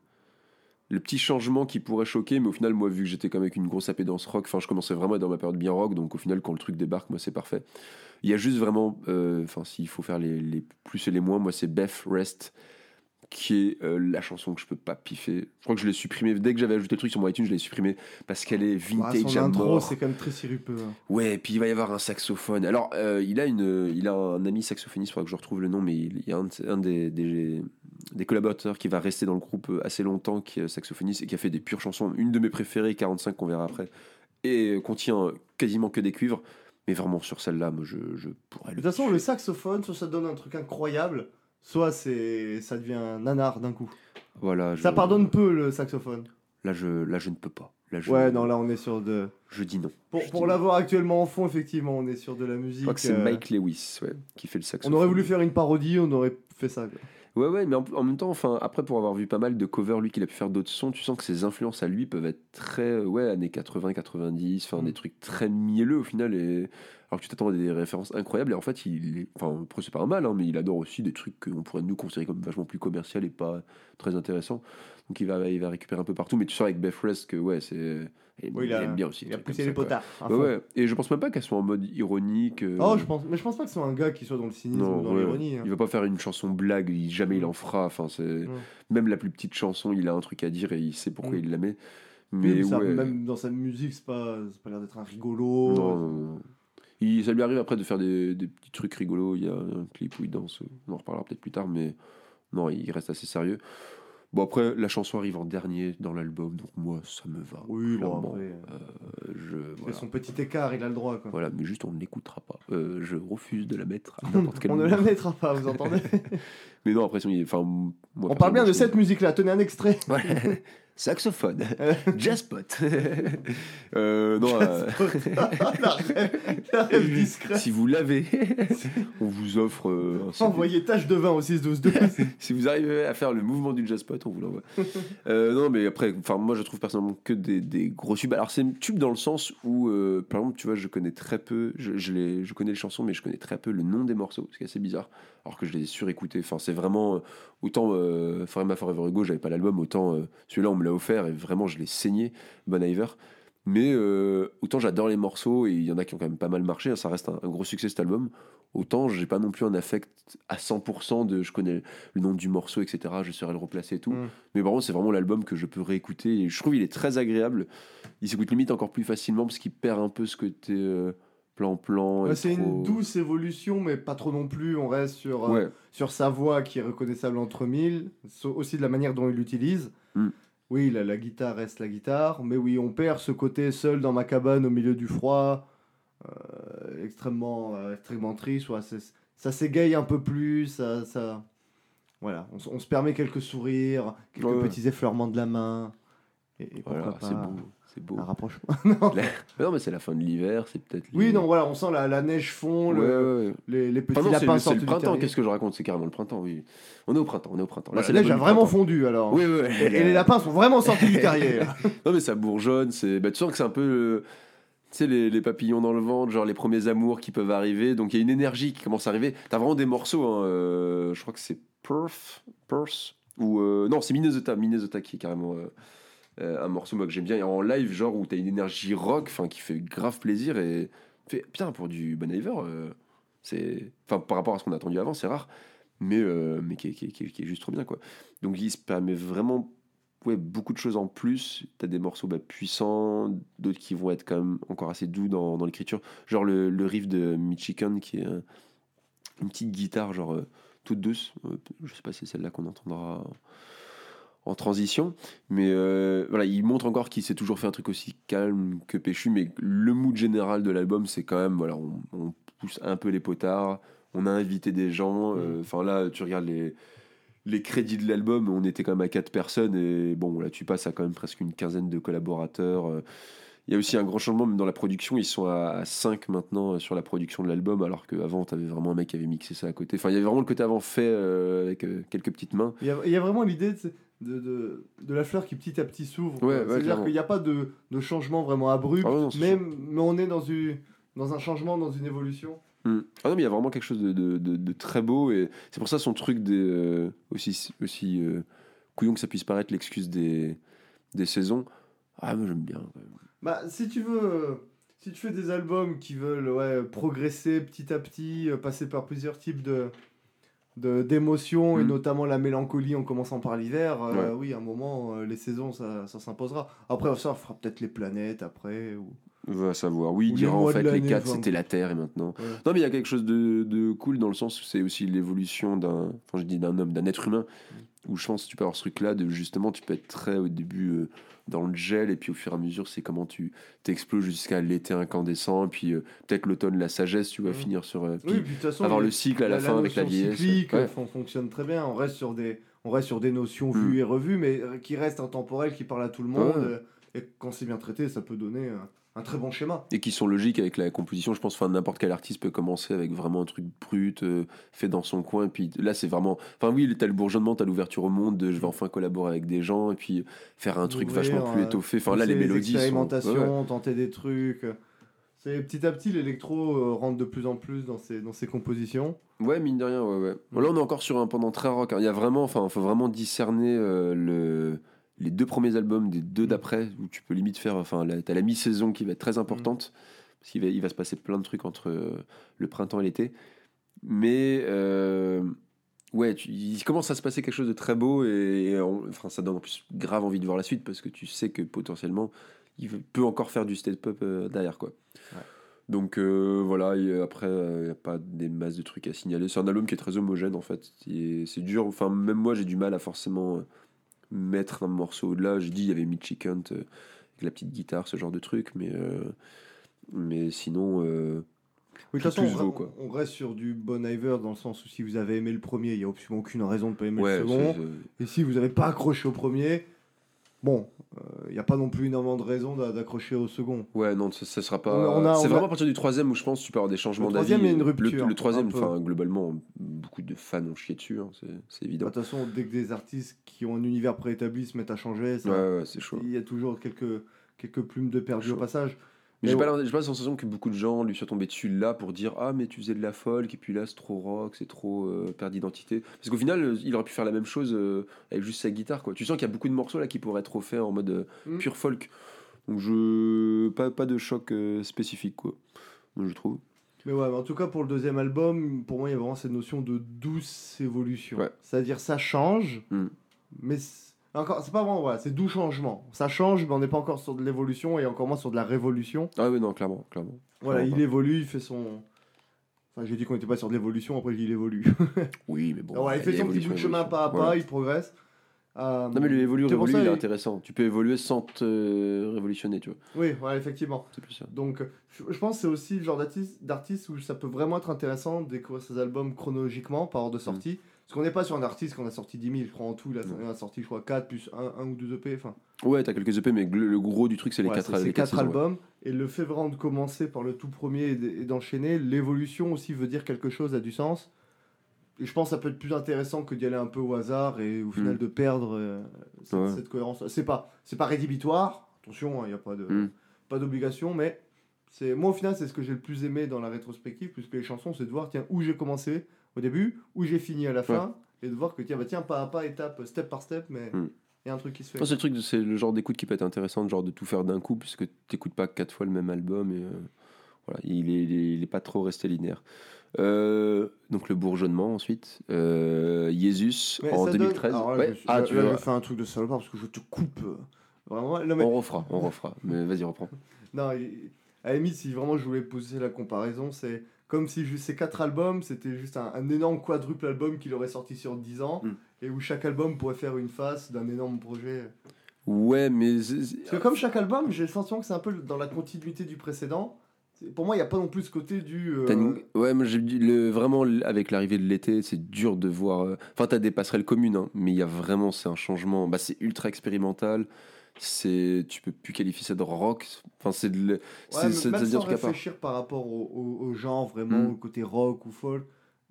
le petit changement qui pourrait choquer, mais au final, moi, vu que j'étais quand même avec une grosse appétence rock, enfin, je commençais vraiment dans ma période bien rock, donc au final, quand le truc débarque, moi, c'est parfait. Il y a juste vraiment. euh, Enfin, s'il faut faire les, les plus et les moins, moi, c'est Beth Rest qui est euh, la chanson que je peux pas piffer. Je crois que je l'ai supprimée dès que j'avais ajouté le truc sur mon iTunes, je l'ai supprimée parce qu'elle est vintage son à intro, c'est quand même très sirupeux. hein. Ouais, et puis il va y avoir un saxophone. Alors, euh, il, a une, il a un ami saxophoniste, il faudra que je retrouve le nom, mais il y a un, de- un des, des, des collaborateurs qui va rester dans le groupe euh, assez longtemps, qui est saxophoniste et qui a fait des pures chansons. Une de mes préférées, 45, qu'on verra après, et contient quasiment que des cuivres. Mais vraiment, sur celle-là, moi, je, je pourrais De le. toute façon, le saxophone, ça donne un truc incroyable, soit c'est ça devient un nanar d'un coup. Voilà, je- Ça pardonne peu le saxophone. Là je, là, je ne peux pas. Là, je, Ouais, non, là on est sur de. Je dis non. Pour, pour l'avoir actuellement en fond, effectivement, on est sur de la musique. Je crois que c'est euh, Mike Lewis ouais, qui fait le On saxophone. aurait voulu faire une parodie, on aurait fait ça. quoi. Ouais, ouais, mais en, en même temps, enfin, après, pour avoir vu pas mal de covers, lui, qu'il a pu faire d'autres sons, tu sens que ses influences à lui peuvent être très, euh, ouais, années 80, 90, enfin, Mm. des trucs très mielleux au final, et alors que tu t'attends à des références incroyables, et en fait, il est, enfin, après, c'est pas un mal, hein, mais il adore aussi des trucs qu'on pourrait nous considérer comme vachement plus commercial et pas très intéressant. Donc il va, il va récupérer un peu partout, mais tu sens avec Beth Rest que, ouais, c'est. Il, Oui, il il a- aime bien aussi. Il a poussé les potards. Ouais, ouais. Et je pense même pas qu'elle soit en mode ironique. euh, Oh, je pense, mais je pense pas que ce soit un gars qui soit dans le cynisme non, ou dans ouais. l'ironie. hein. Il va pas faire une chanson blague, il- jamais il en fera. Enfin, c'est Mm. même la plus petite chanson, il a un truc à dire et il sait pourquoi Mm. il la met. Mais ça, même dans sa musique, c'est pas, c'est pas l'air d'être un rigolo. non. Il, ça lui arrive après de faire des, des petits trucs rigolos. Il y a un clip où il danse. On en reparlera peut-être plus tard, mais non, il reste assez sérieux. Bon après, la chanson arrive en dernier dans l'album, donc moi ça me va. Oui, bon, après, Euh, je voilà. son petit écart, il a le droit. Quoi. Voilà, mais juste on ne l'écoutera pas. Euh, je refuse de la mettre à n'importe quel on ne la mettra pas, vous entendez Mais non, après, enfin, moi, On parle bien de cette musique-là, tenez un extrait. Ouais. Saxophone, jazzpot. euh, non, euh, la rêve, la rêve discret. si vous l'avez, on vous offre. euh, un CD. Envoyez tâche de vin au 6-12-12. si vous arrivez à faire le mouvement du jazzpot, on vous l'envoie. Euh, non, mais après, enfin, moi, je trouve personnellement que des, des gros tubes. Alors, c'est tube dans le sens où, par exemple, tu vois, je connais très peu, je, je, les, je connais les chansons, mais je connais très peu le nom des morceaux, ce qui est assez bizarre. Alors que je les ai surécoutés. Enfin, c'est vraiment. euh, autant euh, Forever Forever Hugo, j'avais pas l'album, autant euh, celui-là, on me l'a offert et vraiment, je l'ai saigné, Bon Iver. Mais euh, autant j'adore les morceaux et il y en a qui ont quand même pas mal marché, hein, ça reste un, un gros succès cet album. Autant j'ai pas non plus un affect à 100% de je connais le nom du morceau, etc. Je saurais le replacer et tout. Mm. Mais par contre, c'est vraiment l'album que je peux réécouter et je trouve il est très agréable. Il s'écoute limite encore plus facilement parce qu'il perd un peu ce côté euh, plan-plan. et Ouais, c'est trop- une douce évolution, mais pas trop non plus. On reste sur, euh, sur sa voix qui est reconnaissable entre mille, aussi de la manière dont il l'utilise. Mm. Oui, la, la guitare reste la guitare, mais oui, on perd ce côté seul dans ma cabane au milieu du froid, euh, extrêmement, euh, extrêmement triste. ouais, ça s'égaye un peu plus, ça, ça... Voilà, on, se permet quelques sourires, quelques petits effleurements de la main, et, et pourquoi voilà, pas c'est beau. Un rapprochement. Non, mais c'est la fin de l'hiver, c'est peut-être. oui, non, voilà, on sent la, la neige fond, Ouais, le- ouais, ouais. Les, les petits Enfin, non, lapins le- c'est sortent le du printemps, qu'est-ce que je raconte? C'est carrément le printemps, oui. On est au printemps, on est au printemps. Là, Voilà, c'est la neige a vraiment printemps. fondu alors. Oui, oui. Et, et les lapins sont vraiment sortis du terrier. là. Non, mais ça bourgeonne, c'est. Bah, tu sens que c'est un peu. euh, Tu sais, les, les papillons dans le ventre, genre les premiers amours qui peuvent arriver. Donc il y a une énergie qui commence à arriver. T'as vraiment des morceaux, hein, euh, je crois que c'est Perth, Perth, ou. euh, non, c'est Minnesota, Minnesota qui est carrément. euh, un morceau moi que j'aime bien et en live genre où t'as une énergie rock enfin qui fait grave plaisir et fait putain pour du Bon Iver euh, c'est enfin par rapport à ce qu'on a attendu avant c'est rare mais euh, mais qui est, juste trop bien quoi donc il se permet vraiment ouais, beaucoup de choses en plus. T'as des morceaux bah, puissants, d'autres qui vont être quand même encore assez doux dans, l'écriture. Genre le, riff de Michigan qui est euh, une petite guitare, genre euh, toute douce. Euh, je sais pas si c'est celle-là qu'on entendra en transition. Mais euh, voilà, il montre encore qu'il s'est toujours fait un truc aussi calme que péchu. Mais le mood général de l'album, c'est quand même, voilà, on, on pousse un peu les potards. On a invité des gens. euh, Enfin là, tu regardes les, les crédits de l'album, on était quand même à 4 personnes. Et bon, là, tu passes à quand même presque une quinzaine de collaborateurs. euh. Il y a aussi un grand changement même dans la production. Ils sont à 5 maintenant sur la production de l'album, alors qu'avant, tu avais vraiment un mec qui avait mixé ça à côté. Enfin, il y avait vraiment le côté avant fait euh, avec euh, quelques petites mains. Il y a, il y a vraiment l'idée de, de, de, la fleur qui petit à petit s'ouvre. quoi. Ouais, ouais, C'est-à-dire qu'il n'y a pas de, de changement vraiment abrupt, Ah ouais, non, c'est mais, on est dans, une, dans un changement, dans une évolution. Mm. Ah non, mais il y a vraiment quelque chose de, de- de- de très beau et c'est pour ça son truc des, euh, aussi, aussi euh, couillon que ça puisse paraître l'excuse des, des saisons. Ah, moi j'aime bien. Bah, si tu veux, si tu fais des albums qui veulent ouais, progresser petit à petit, euh, passer par plusieurs types de, d'émotions, et Mm. notamment la mélancolie en commençant par l'hiver, euh, Ouais. oui, à un moment, euh, les saisons, ça, ça s'imposera. Après, ça fera peut-être les planètes après. Ou... Va savoir. Oui, Ou il les dira en mois de fait les l'année, 4 enfin. c'était la Terre et maintenant. Ouais. Non, mais il y a quelque chose de, de cool dans le sens où c'est aussi l'évolution d'un. Enfin, je dis d'un homme, d'un être humain. Où je pense que tu peux avoir ce truc-là de justement, tu peux être très au début euh, dans le gel et puis au fur et à mesure, c'est comment tu t'exploses jusqu'à l'été incandescent. Et puis euh, peut-être l'automne, la sagesse, tu vas Mhm. finir sur. euh, Oui, puis de toute façon, avoir le cycle à la, fin avec la notion vieillesse. cyclique Ouais. fon- fonctionne très bien. On reste sur des, on reste sur des notions Mm. vues et revues, mais euh, qui restent intemporelles, qui parlent à tout le monde. Ouais. euh, Et quand c'est bien traité, ça peut donner un très bon schéma. et qui sont logiques avec la composition. Je pense enfin n'importe quel artiste peut commencer avec vraiment un truc brut, euh, fait dans son coin. Et puis là, c'est vraiment. Enfin, oui, t'as le bourgeonnement, t'as l'ouverture au monde, de je vais enfin collaborer avec des gens et puis faire un truc Ouvrir, vachement plus étoffé. Enfin, là, les mélodies. sont- expérimentations, Ouais, ouais. tenter des trucs. C'est petit à petit, l'électro euh, rentre de plus en plus dans ses, dans ses compositions. Ouais, mine de rien, ouais, ouais. Bon, là, on est encore sur un pendant très rock. hein. Il y a vraiment, enfin, faut vraiment discerner euh, le, les deux premiers albums des deux d'après, où tu peux limite faire, enfin, la- t'as la mi-saison qui va être très importante, parce qu'il va, il va se passer plein de trucs entre euh, le printemps et l'été. Mais, euh, ouais, tu- il commence à se passer quelque chose de très beau, et, et on- enfin, ça donne en plus grave envie de voir la suite, parce que tu sais que potentiellement, il peut encore faire du step-up euh, derrière, quoi. Ouais. Donc euh, voilà, et après, il n'y a pas des masses de trucs à signaler. C'est un album qui est très homogène en fait. C'est dur, enfin, même moi j'ai du mal à forcément mettre un morceau au-delà. J'ai dit, il y avait Mitchy Cunt euh, avec la petite guitare, ce genre de truc, mais, euh, mais sinon, euh, Oui, de toute façon, on, vaut, quoi. on reste sur du Bon Iver dans le sens où si vous avez aimé le premier, il n'y a absolument aucune raison de ne pas aimer ouais, le second. Et si vous n'avez pas accroché au premier, bon, euh, il n'y a pas non plus énormément de raisons d'a- d'accrocher au second. ouais, non, ça, ça sera pas. C'est vraiment à partir du troisième où je pense que tu peux avoir des changements Le d'avis. troisième, il y a une Le- rupture, Le, troisième, enfin, globalement, beaucoup de fans ont chié dessus, hein, c'est c'est Bah, évident. De toute façon, dès que des artistes qui ont un univers préétabli se mettent à changer, ça- Ouais, ouais, c'est chaud. il y a toujours quelques, quelques plumes de perdu au passage. Mais j'ai pas, j'ai pas la sensation que beaucoup de gens lui soient tombés dessus là pour dire Ah, mais tu faisais de la folk, et puis là c'est trop rock, c'est trop euh, perte d'identité. Parce qu'au final, euh, il aurait pu faire la même chose euh, avec juste sa guitare. Quoi. Tu sens qu'il y a beaucoup de morceaux là qui pourraient être refaits en mode euh, Mm. pure folk. Donc je. Pas, pas de choc euh, spécifique, quoi. Moi, je trouve. Mais ouais, mais en tout cas, pour le deuxième album, pour moi, il y a vraiment cette notion de douce évolution. Ouais. C'est-à-dire, ça change, Mm. mais c'est- encore, c'est pas vraiment, voilà, c'est doux changement. Ça change, mais on n'est pas encore sur de l'évolution et encore moins sur de la révolution. Ah, oui, non, clairement. clairement. Voilà, Clairement il pas. évolue, il fait son. Enfin, j'ai dit qu'on n'était pas sur de l'évolution, après, il évolue. Oui, mais bon. Ouais, il fait son petit bout de chemin pas à pas, Voilà. il progresse. Euh, Non, mais le évolue, révolue, ça, il est intéressant. Tu peux évoluer sans te euh, révolutionner, tu vois. Oui, voilà, effectivement. C'est plus ça. Donc, je pense que c'est aussi le genre d'artiste d'artiste où ça peut vraiment être intéressant de découvrir ses albums chronologiquement par ordre de sortie. Parce qu'on n'est pas sur un artiste qu'on a sorti 10 000, je crois en tout. Là, on a sorti, je crois, 4 plus 1, ou 2 EP. Enfin, Ouais, t'as quelques EP, mais le, le gros du truc, c'est les ouais, 4 c'est- c'est quatre saisons, ouais. albums. Et le fait vraiment de commencer par le tout premier et d'enchaîner, l'évolution aussi veut dire quelque chose, a du sens. Et je pense que ça peut être plus intéressant que d'y aller un peu au hasard et au final Mm. de perdre euh, cette, Ouais. cette cohérence. C'est pas, c'est pas rédhibitoire, attention, il n'y a pas de Mm. pas d'obligation, mais c'est moi au final c'est ce que j'ai le plus aimé dans la rétrospective, puisque les chansons c'est de voir tiens où j'ai commencé au début, où j'ai fini à la fin, et de voir que tiens bah tiens pas à pas, étape, step par step, mais il Mm. y a un truc qui se fait. C'est le truc, de- c'est le genre d'écoute qui peut être intéressant, genre de tout faire d'un coup, puisque t'écoutes pas quatre fois le même album et euh, voilà, il est, il est, il est pas trop resté linéaire. Euh, donc le bourgeonnement ensuite, euh, Jesus Mais en ça donne- 2013. alors là, Ouais. je, suis- Ah, tu je fais un truc de salopard parce que je te coupe. euh, Vraiment, non, mais, On refera, on refera. Mais vas-y, reprends. non, il- à la limite, si vraiment je voulais poser la comparaison, c'est comme si juste ces quatre albums, c'était juste un, un énorme quadruple album qu'il aurait sorti sur 10 ans, Mm. et où chaque album pourrait faire une face d'un énorme projet. Ouais, mais Parce que comme chaque album, j'ai le sentiment que c'est un peu dans la continuité du précédent. Pour moi, il n'y a pas non plus ce côté du... euh, une- Ouais, moi le vraiment avec l'arrivée de l'été, c'est dur de voir. euh, Enfin, t'as des passerelles communes, hein, mais il y a vraiment c'est un changement. Bah, c'est ultra expérimental. C'est tu peux plus qualifier ça de rock. Enfin, c'est de Ouais, c'est même sans réfléchir par rapport au, au- au genre, vraiment, Mm. au côté rock ou folk.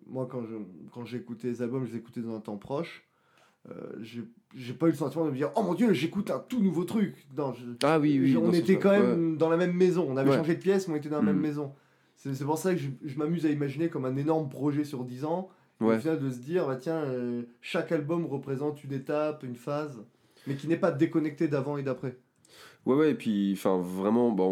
Moi, quand je quand écouté les albums, je les écoutais dans un temps proche. euh, j'ai pas eu le sentiment de me dire Oh mon dieu, j'écoute un tout nouveau truc. Non, je- Ah oui, oui. on était quand Ouais. même dans la même maison. On avait Ouais. changé de pièce, mais on était dans la même Mm. maison. C'est c'est pour ça que je, je m'amuse à imaginer comme un énorme projet sur 10 ans. et. Au final, de se dire bah, Tiens, euh, chaque album représente une étape, une phase, mais qui n'est pas déconnecté d'avant et d'après. Ouais, ouais, et puis, enfin, vraiment, bon,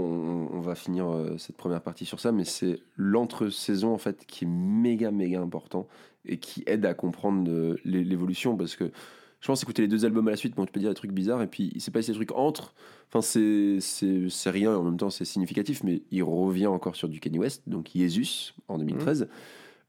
on, on va finir euh, cette première partie sur ça, mais c'est l'entre-saison, en fait, qui est méga, méga important. et qui aide à comprendre euh, l'é- l'évolution parce que je pense écouter les deux albums à la suite, bon, tu peux dire des trucs bizarres et puis il sait pas si ces trucs entrent. Enfin, c'est rien et en même temps c'est significatif, mais il revient encore sur du Kanye West, donc Jesus en 2013.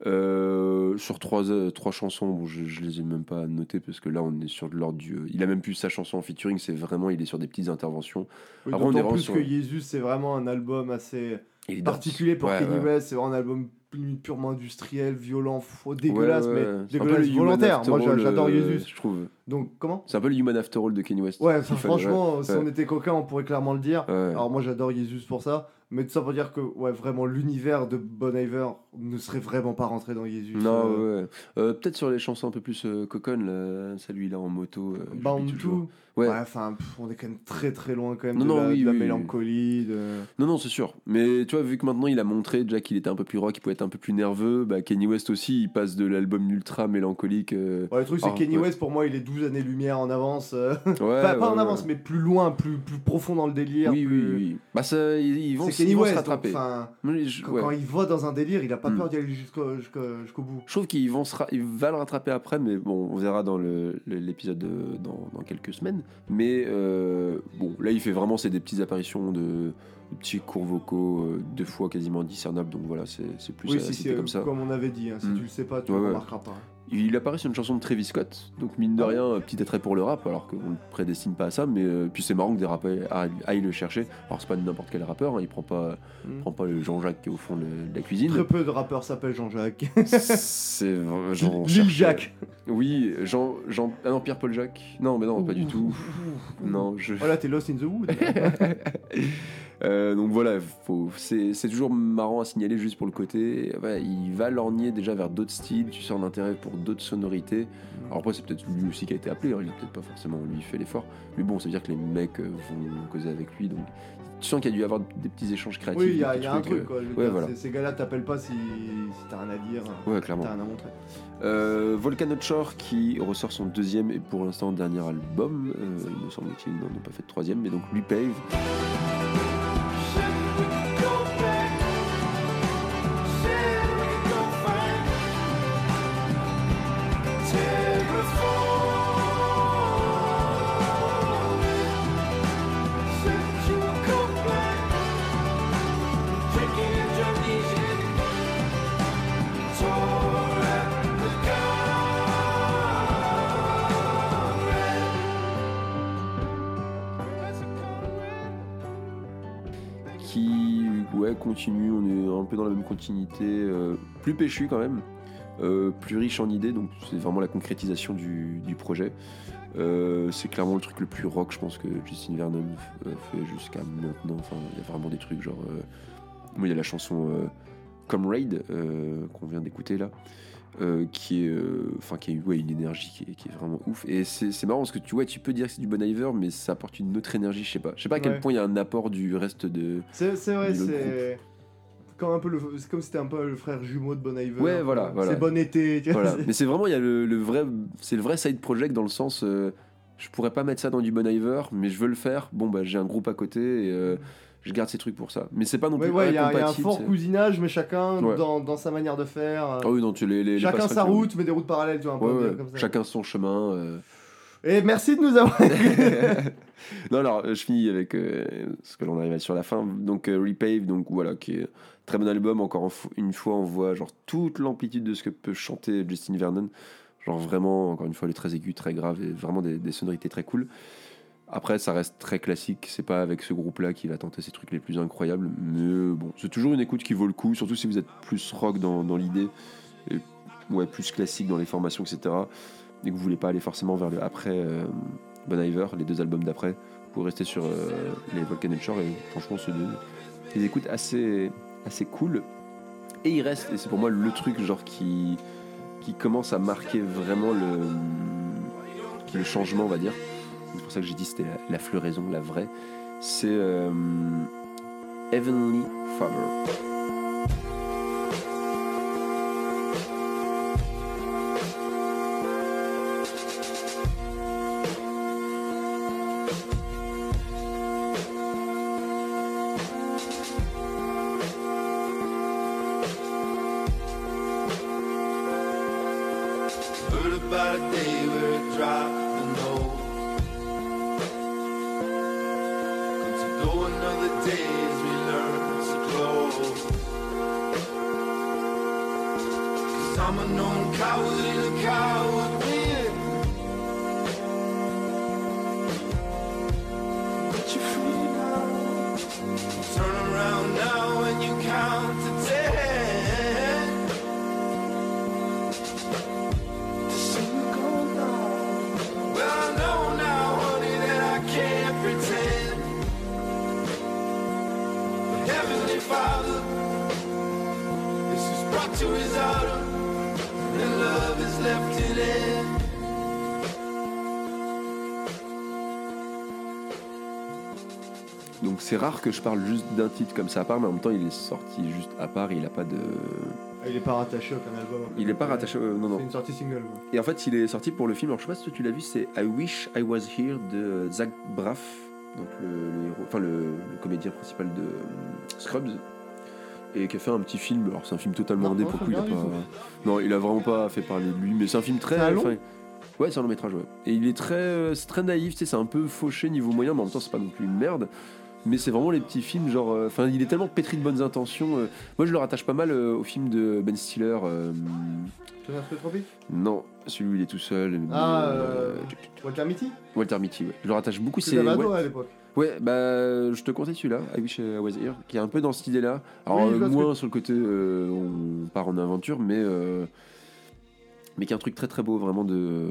Euh, sur trois, euh, trois chansons, bon, je, je les ai même pas notées parce que là on est sur de l'ordre du. euh, Il a même plus sa chanson en featuring, c'est vraiment, il est sur des petites interventions. Oui, Après, on est plus sur- que Jesus, c'est vraiment un album assez Il est particulier pour Ouais, Kanye ouais. West. C'est vraiment un album pu- purement industriel, violent, faux, dégueulasse, Ouais, mais dégueulasse volontaire. Moi, j'adore Jesus. Je trouve. Donc, comment? C'est un peu le Human After All de Kanye West. Ouais, franchement, si on était coquin, on pourrait clairement le dire. Alors moi j'adore Jesus pour ça, mais tout ça pour dire que ouais vraiment l'univers de Bon Iver ne serait vraiment pas rentré dans Jesus. Non, euh, ouais. Euh, Peut-être sur les chansons un peu plus euh, coconnes, là, celui-là en moto. euh, Ouais. Enfin on est quand même très très loin quand même Non, de, non, la, oui, de la oui, mélancolie. De... Non, non, c'est sûr. Mais tu vois, vu que maintenant il a montré déjà qu'il était un peu plus rock, il pouvait être un peu plus nerveux, bah, Kanye West aussi, il passe de l'album ultra mélancolique. euh, Ouais, le truc c'est que ouais. West pour moi il est 12 années lumière en avance. euh, Ouais, pas, pas en avance mais plus loin, plus, plus profond dans le délire. Oui, oui, plus- oui. Bah, ça, ils, ils vont, ils vont West. se rattraper. enfin, je- quand, il va dans un délire, il a pas Mm. peur d'y aller jusqu'au bout. Je trouve ils va le rattraper après, mais bon, on verra dans l'épisode de- dans, dans quelques semaines. Mais euh, bon, là, il fait vraiment c'est des petites apparitions de, de petits cours vocaux, euh, deux fois quasiment indiscernables. Donc voilà, c'est plus Oui, à si comme ça. comme on avait dit. hein, si Mm. tu le sais pas, tu Ouais, le ouais. remarqueras pas. Il apparaît sur une chanson de Travis Scott, donc mine de Ah rien, petit attrait pour le rap, alors qu'on ne prédestine pas à ça. Mais euh, puis c'est marrant que des rappeurs aillent, le chercher. Alors c'est pas n'importe quel rappeur, hein, il prend pas, Mm. prend pas le Jean-Jacques qui est au fond de, de la cuisine. Très peu de rappeurs s'appellent Jean-Jacques. c'est Lil cherche- Jacques. Oui, Jean, Jean, ah non, Pierre-Paul Jacques. Non, mais non, pas du tout. Non, je. Voilà, t'es Lost in the Wood. Euh, donc voilà, faut- c'est c'est toujours marrant à signaler juste pour le côté. Ouais, il va lorgner déjà vers d'autres styles, tu sens l'intérêt pour d'autres sonorités. Alors après, c'est peut-être lui aussi qui a été appelé, hein, il a peut-être pas forcément lui fait l'effort. Mais bon, ça veut dire que les mecs euh, vont causer avec lui. Donc tu sens qu'il y a dû y avoir des petits échanges créatifs. oui, il y a, y un truc, quoi. Ouais, dire, voilà. ces- gars-là t'appellent pas si, si t'as rien à dire, euh, Ouais, si clairement. t'as rien à montrer. Euh, Volcano Shore qui ressort son deuxième et pour l'instant dernier album. Euh, il me semble-t-il, n'en a pas fait de troisième, mais donc lui pave. Continue, on est un peu dans la même continuité, euh, plus péchu quand même, euh, plus riche en idées, donc c'est vraiment la concrétisation du, du projet. Euh, c'est clairement le truc le plus rock, je pense que Justin Vernon fait jusqu'à maintenant. Enfin, il y a vraiment des trucs genre. il y a la chanson Comrade qu'on vient d'écouter là. euh, qui est euh, enfin qui a eu ouais, une énergie qui est, qui est vraiment ouf et c'est marrant parce que tu vois tu peux dire que c'est du Bon Iver mais ça apporte une autre énergie je sais pas je sais pas à quel Ouais. point il y a un apport du reste de C'est vrai, c'est. Comme, un peu le, c'est comme si c'était un peu le frère jumeau de Bon Iver. Ouais, voilà, voilà. C'est bon été. tu vois, voilà c'est- mais c'est vraiment il y a le, le vrai c'est le vrai side project dans le sens euh, je pourrais pas mettre ça dans du Bon Iver mais je veux le faire bon bah j'ai un groupe à côté et euh, je garde ces trucs pour ça mais c'est pas non plus ouais, il y, a il y a un fort cousinage, mais chacun Ouais. dans, dans sa manière de faire. euh, ah oui non tu les, chacun sa route, mais des routes parallèles, tu vois, un peu Ouais, dire ouais. comme ça. chacun son chemin euh. Et merci de nous avoir. non, alors euh, je finis avec euh, ce que l'on arrive sur la fin. Donc euh, Repave, donc voilà, qui est très bon album. Encore une fois, on voit genre toute l'amplitude de ce que peut chanter Justin Vernon. Genre vraiment, encore une fois, est très aiguë, très grave et vraiment des, sonorités très cool. Après, ça reste très classique. C'est pas avec ce groupe-là qu'il va tenter ces trucs les plus incroyables. Mais bon, c'est toujours une écoute qui vaut le coup, surtout si vous êtes plus rock dans, l'idée et ouais, plus classique dans les formations, etc. Et que vous voulez pas aller forcément vers le après euh, Bon Iver, les deux albums d'après, pour rester sur euh, les Volcano Shore. Et franchement, des, des écoutes assez, assez cool. Et il reste, et c'est pour moi le truc genre qui, qui commence à marquer vraiment le, le changement, on va dire. C'est pour ça que j'ai dit c'était la, la floraison, la vraie. C'est euh, Heavenly Father. Rare que je parle juste d'un titre comme ça à part, mais en même temps il est sorti juste à part et il a pas de. Ah, il est pas rattaché à aucun album. Il est pas rattaché. euh, non, non. C'est une sortie single. quoi. Et en fait, il est sorti pour le film. Alors, je sais pas si tu l'as vu, c'est I Wish I Was Here de Zach Braff, donc le, le héros, enfin le, le comédien principal de euh, Scrubs, et qui a fait un petit film. Alors, c'est un film totalement Non, indé non, pour coup. Il a bien, pas, il non, il a vraiment pas fait parler de lui, mais c'est un film très. Long enfin, Ouais, c'est un long métrage, ouais. Et il est très, euh, c'est très naïf, tu sais, c'est un peu fauché niveau moyen, mais en même temps, c'est pas non plus une merde. Mais c'est vraiment les petits films, genre. euh, Enfin, il est tellement pétri de bonnes intentions. euh. moi, je le rattache pas mal euh, au film de Ben Stiller. non, celui où il est tout seul. Ah, Walter Mitty? Walter Mitty, ouais. Je le rattache beaucoup. C'est Davado ouais, à l'époque. ouais, bah je te conseille celui-là, I Wish I Was Here, qui est un peu dans cette idée-là. Alors Oui, moins sur le côté on part en aventure, mais mais qui est un truc très très beau, vraiment de.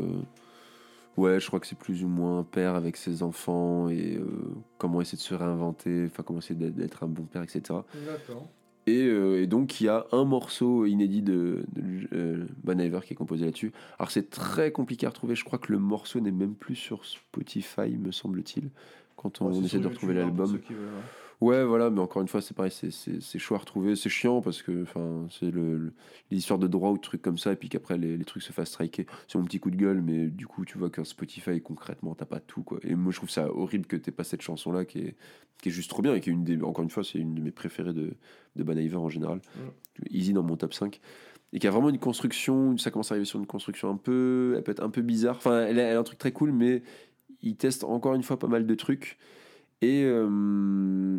Ouais, je crois que c'est plus ou moins un père avec ses enfants et euh, comment essayer de se réinventer, enfin comment essayer d'être- un bon père, etc. Et, euh, et donc, il y a un morceau inédit de, de euh, Iver qui est composé là-dessus. Alors, c'est très compliqué à retrouver. Je crois que le morceau n'est même plus sur Spotify, me semble-t-il, quand on, Ouais, c'est essaie de retrouver hein, l'album. Ouais. Voilà, mais encore une fois, c'est pareil, c'est- chaud à retrouver. C'est chiant parce que c'est le, le- les histoires de droit ou de trucs comme ça, et puis qu'après les, les trucs se fassent striker. C'est mon petit coup de gueule, mais du coup, tu vois qu'un Spotify, concrètement, t'as pas tout. quoi. Et moi, je trouve ça horrible que t'aies pas cette chanson-là qui est, qui est juste trop bien et qui est une des, encore une fois, c'est une de mes préférées de, de Bon Iver en général. Easy dans mon top 5. Et qui a vraiment une construction, ça commence à arriver sur une construction un peu, elle peut être un peu bizarre. Enfin, elle a, elle a un truc très cool, mais il teste encore une fois pas mal de trucs. Et euh,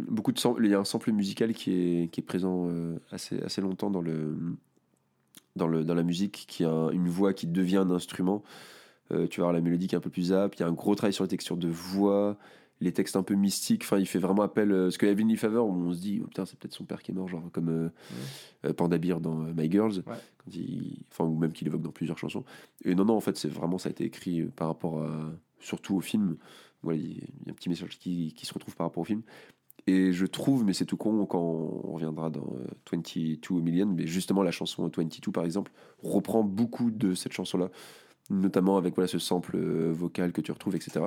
beaucoup de sam- il y a un sample musical qui est, qui est présent euh, assez, assez longtemps dans, le, dans, le, dans la musique, qui a un- une voix qui devient un instrument. Euh, tu vas voir la mélodie qui est un peu plus zap. Il y a un gros travail sur les textures de voix, les textes un peu mystiques. Enfin, il fait vraiment appel. euh, parce que Heavenly Favor, on se dit, oh, putain, c'est peut-être son père qui est mort, genre comme euh, Panda Bear dans My Girls. Ouais. Quand il, enfin, ou même qu'il évoque dans plusieurs chansons. Et non, non, en fait, c'est vraiment, ça a été écrit par rapport à, surtout au film. Voilà, il y a un petit message qui, qui se retrouve par rapport au film. Et je trouve, mais c'est tout con quand on reviendra dans euh, 22 Million, mais justement la chanson 22 par exemple reprend beaucoup de cette chanson-là, notamment avec voilà ce sample euh, vocal que tu retrouves, etc.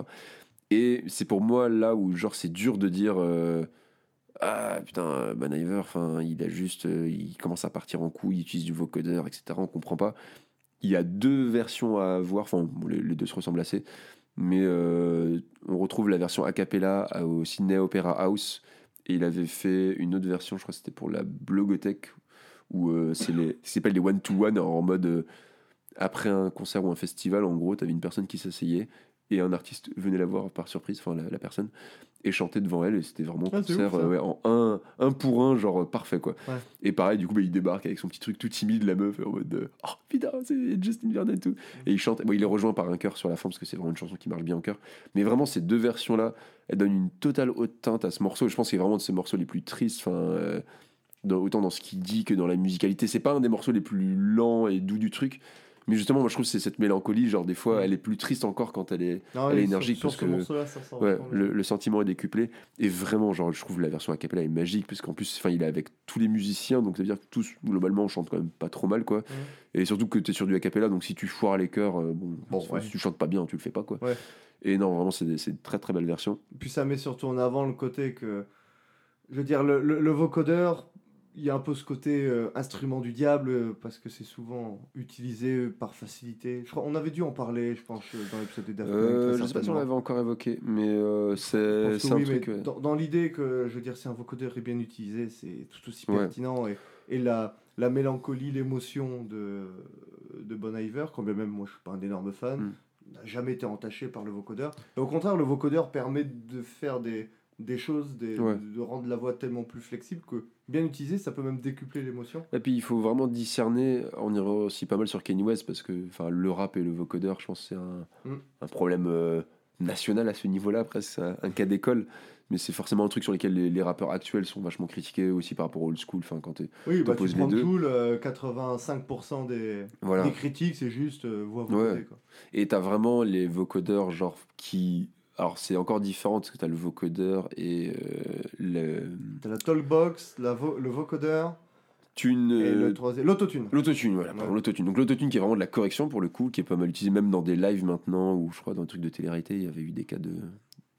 Et c'est pour moi là où genre c'est dur de dire euh, ah putain Bon Iver, enfin il a juste euh, il commence à partir en couille, il utilise du vocodeur, etc. On comprend pas. Il y a deux versions à voir, enfin les deux se ressemblent assez, mais euh, on retrouve la version a cappella au Sydney Opera House. Et il avait fait une autre version, je crois que c'était pour la Blogothèque où euh, c'est les les one to one en mode euh, après un concert ou un festival en gros, tu avais une personne qui s'asseyait et un artiste venait la voir par surprise, enfin la personne et chantait devant elle et c'était vraiment Ah, concert ouf, euh, ouais, en un, un pour un genre euh, parfait quoi. Ouais. Et pareil du coup bah, il débarque avec son petit truc tout timide la meuf en mode euh, oh putain c'est Justin Vernon et tout. Et il chante bon il est rejoint par un chœur sur la fin parce que c'est vraiment une chanson qui marche bien en chœur. Mais vraiment ces deux versions là elles donnent une totale haute teinte à ce morceau. Je pense que c'est vraiment de ces morceaux les plus tristes enfin euh, autant dans ce qu'il dit que dans la musicalité. C'est pas un des morceaux les plus lents et doux du truc mais justement moi je trouve que c'est cette mélancolie genre des fois elle est plus triste encore quand elle est Non, Elle est et énergique sur, sur que- ça Ouais, le, le sentiment est décuplé. Et vraiment, genre, je trouve la version a cappella est magique, parce qu'en plus, enfin, il est avec tous les musiciens, donc ça veut dire que tous, globalement, on chante quand même pas trop mal, quoi. Et surtout que tu es sur du a cappella, donc si tu foires les chœurs, euh, bon, Bon, si tu chantes pas bien, tu le fais pas, quoi. Ouais. Et non, vraiment, c'est une très très belle version. Puis ça met surtout en avant le côté que, je veux dire, le, le, le vocodeur, il y a un peu ce côté euh, instrument du diable euh, parce que c'est souvent utilisé euh, par facilité. Je crois, on avait dû en parler, je pense, dans l'épisode des Daft. Euh, je sais pas si on l'avait encore évoqué, mais c'est un oui, truc. mais ouais. dans, dans l'idée que, je veux dire, si un vocodeur est bien utilisé, c'est tout aussi Ouais. pertinent et, et la, la mélancolie, l'émotion de, de Bon Iver, quand même moi je suis pas un énorme fan, Mm. n'a jamais été entaché par le vocodeur. Et au contraire, le vocodeur permet de faire des, des choses, des, Ouais. de, rendre la voix tellement plus flexible que bien utilisé, ça peut même décupler l'émotion. Et puis il faut vraiment discerner, on ira aussi pas mal sur Kanye West parce que enfin, le rap et le vocodeur, je pense que c'est un, Mm. un problème euh, national à ce niveau-là, presque un, un cas d'école. Mais c'est forcément un truc sur lequel les, les rappeurs actuels sont vachement critiqués aussi par rapport au old school. Enfin, quand Oui, bah, tu T'opposes les prends deux. Tool, euh, 85% des, voilà. des critiques, c'est juste euh, voix vocodée. Ouais. Et t'as vraiment les vocodeurs, genre, qui. Alors, c'est encore différent parce que t'as le vocodeur et euh, le. T'as la talkbox, la vo- le vocodeur Tune. et euh, le troisième, l'autotune. L'autotune, voilà, Ouais. l'autotune. Donc l'autotune qui est vraiment de la correction pour le coup, qui est pas mal utilisé même dans des lives maintenant, ou je crois dans des trucs de télé-réalité, il y avait eu des cas de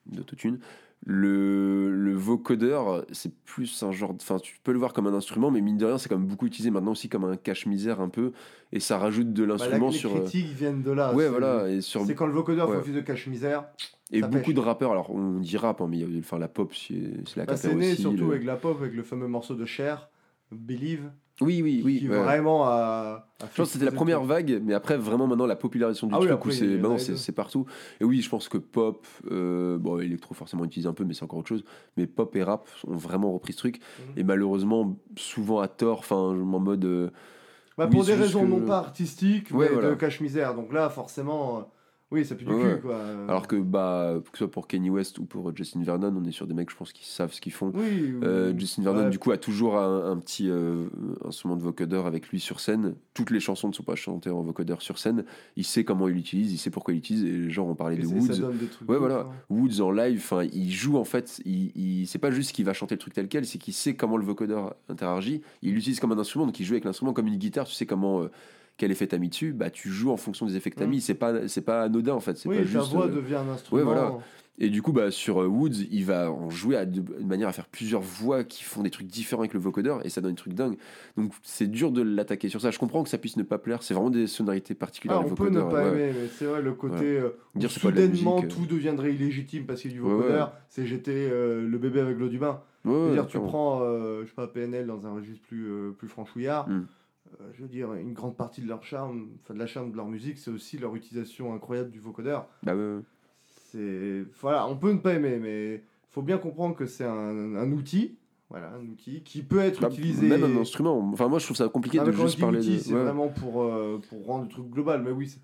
d'autotune. Le, le vocodeur, c'est plus un genre. Enfin, tu peux le voir comme un instrument, mais mine de rien, c'est quand même beaucoup utilisé maintenant aussi comme un cache-misère un peu, et ça rajoute de Bah, l'instrument les sur. euh, critiques viennent de là. Ouais, voilà, et sur. C'est quand le vocodeur fait Ouais. office de cache-misère. Et ça beaucoup pêche. de rappeurs, alors on dit rap, hein, mais il y a enfin, la pop, c'est c'est la Bah, c'est né aussi. surtout le- avec la pop, avec le fameux morceau de Cher, Believe, Oui, oui, oui. qui ouais. vraiment a. a Je pense que c'était la première vague, mais après, vraiment, maintenant, la popularisation du Ah truc, c'est maintenant, partout. Et oui, je pense que pop, euh, bon, électro, forcément, utilise un peu, mais c'est encore autre chose. Mais pop et rap ont vraiment repris ce truc. Mhm. Et malheureusement, souvent à tort, enfin, en mode. euh. Bah, pour des raisons que- non pas artistiques, Ouais, mais voilà. de cache-misère. Donc là, forcément, euh, oui, ça pue du Ouais. cul, quoi. alors que, bah, que ce soit pour Kanye West ou pour Justin Vernon, on est sur des mecs, je pense, qui savent ce qu'ils font. Oui, Euh. Justin Vernon, Ouais. du coup, a toujours un, un petit euh, instrument de vocodeur avec lui sur scène. Toutes les chansons ne sont pas chantées en vocodeur sur scène. Il sait comment il l'utilise, il sait pourquoi il l'utilise. Et les gens ont parlé Et de Woods. Ouais, voilà. hein. Woods en live, enfin, il joue en fait, il, il- c'est pas juste qu'il va chanter le truc tel quel, c'est qu'il sait comment le vocodeur interagit, il l'utilise comme un instrument, donc il joue avec l'instrument comme une guitare, tu sais comment, euh, quel effet t'as mis dessus, bah tu joues en fonction des effets que t'as Mm. mis, c'est pas, c'est pas anodin en fait, c'est Oui, pas ta juste. voix euh, devient un instrument. voilà. Et du coup, bah, sur euh, Woods, il va en jouer à de, de manière à faire plusieurs voix qui font des trucs différents avec le vocodeur et ça donne des trucs dingues. Donc c'est dur de l'attaquer sur ça. Je comprends que ça puisse ne pas plaire, c'est vraiment des sonorités particulières. Ah, on peut ne vocodeur, pas ouais. aimer, mais c'est vrai, le côté euh, où Dire pas de soudainement musique, tout deviendrait illégitime parce qu'il y a du Ouais, vocodeur, c'est jeter euh, le bébé avec l'eau du bain. Ouais, ouais, dire, tu prends, euh, je sais pas, PNL dans un registre plus, euh, plus franchouillard. Mm. Euh, je veux dire, une grande partie de leur charme, enfin de la charme de leur musique, c'est aussi leur utilisation incroyable du vocodeur. Bah, ouais. C'est voilà, on peut ne pas aimer, mais faut bien comprendre que c'est un, un outil, voilà, un outil qui peut être Bah, utilisé. Même un instrument. Enfin, moi, je trouve ça compliqué Non, de juste parler outil, de. c'est ouais. vraiment pour euh, pour rendre le truc global. Mais oui,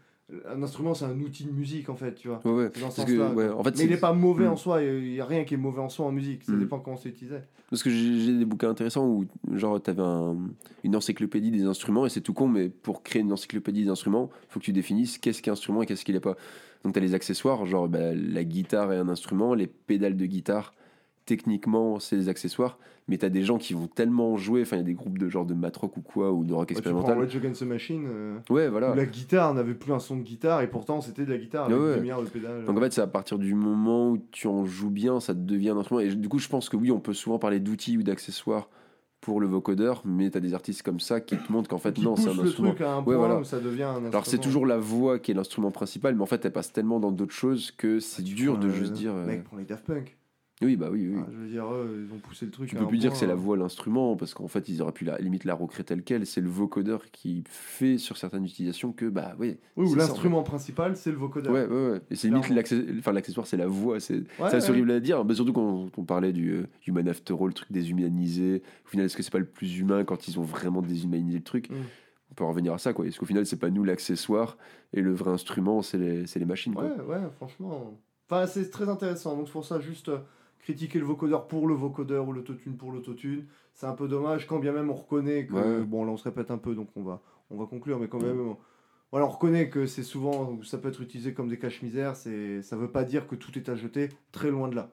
un instrument, c'est un outil de musique en fait, tu vois. Ouais, ouais. C'est dans ce Parce que, sens-là. ouais, en fait, Mais il n'est pas mauvais Mm. en soi. Il n'y a rien qui est mauvais en soi en musique. Ça Mm. dépend comment c'est utilisé. Parce que j'ai des bouquins intéressants où, genre, t'avais un, une encyclopédie des instruments, et c'est tout con, mais pour créer une encyclopédie des instruments, faut que tu définisses qu'est-ce qu'un instrument et qu'est-ce qu'il est pas. Donc, t'as les accessoires, genre bah, la guitare est un instrument, les pédales de guitare, techniquement, c'est des accessoires, mais t'as des gens qui vont tellement jouer, enfin, il y a des groupes de genre de mat rock ou quoi, ou de rock Ouais, tu prends expérimental. Against the Machine, euh, Ouais, voilà. où la guitare n'avait plus un son de guitare et pourtant c'était de la guitare avec Ouais, milliards de pédales. Donc en fait, c'est à partir du moment où tu en joues bien, ça devient un instrument. Et du coup, je pense que oui, on peut souvent parler d'outils ou d'accessoires pour le vocodeur, mais tu as des artistes comme ça qui te montrent qu'en fait, qui non, c'est un le instrument. un Ouais, voilà. ça devient un instrument. Alors c'est toujours la voix qui est l'instrument principal, mais en fait, elle passe tellement dans d'autres choses que c'est Tu dur de euh, juste dire. euh, Mec, prends les Daft Punk. Oui, bah oui, oui. Ah, je veux dire, eux, ils ont poussé le truc. Tu peux plus dire que c'est la euh, voix l'instrument, parce qu'en fait, ils auraient pu la, limite la recréer telle quelle. C'est le vocodeur qui fait sur certaines utilisations que, bah oui. Oui, ou l'instrument principal, c'est le vocodeur. Ouais, ouais, ouais. Et c'est limite l'accessoire, c'est la voix. C'est Ouais, ouais. horrible à dire, mais surtout quand on parlait du euh, Human After All, le truc déshumanisé. Au final, est-ce que c'est pas le plus humain quand ils ont vraiment déshumanisé le truc Mm. On peut en revenir à ça, quoi. Est-ce qu'au final, c'est pas nous l'accessoire et le vrai instrument, c'est les, les machines, quoi. Ouais, ouais, franchement. Enfin, c'est très intéressant. Donc, c'est pour ça, juste euh, critiquer le vocodeur pour le vocodeur ou l'autotune pour l'autotune, c'est un peu dommage, quand bien même on reconnaît que. Ouais. Bon, là, on se répète un peu, donc on va, on va conclure, mais quand même. on- Voilà, on reconnaît que c'est souvent, ça peut être utilisé comme des caches-misères, ça veut pas dire que tout est à jeter, très loin de là.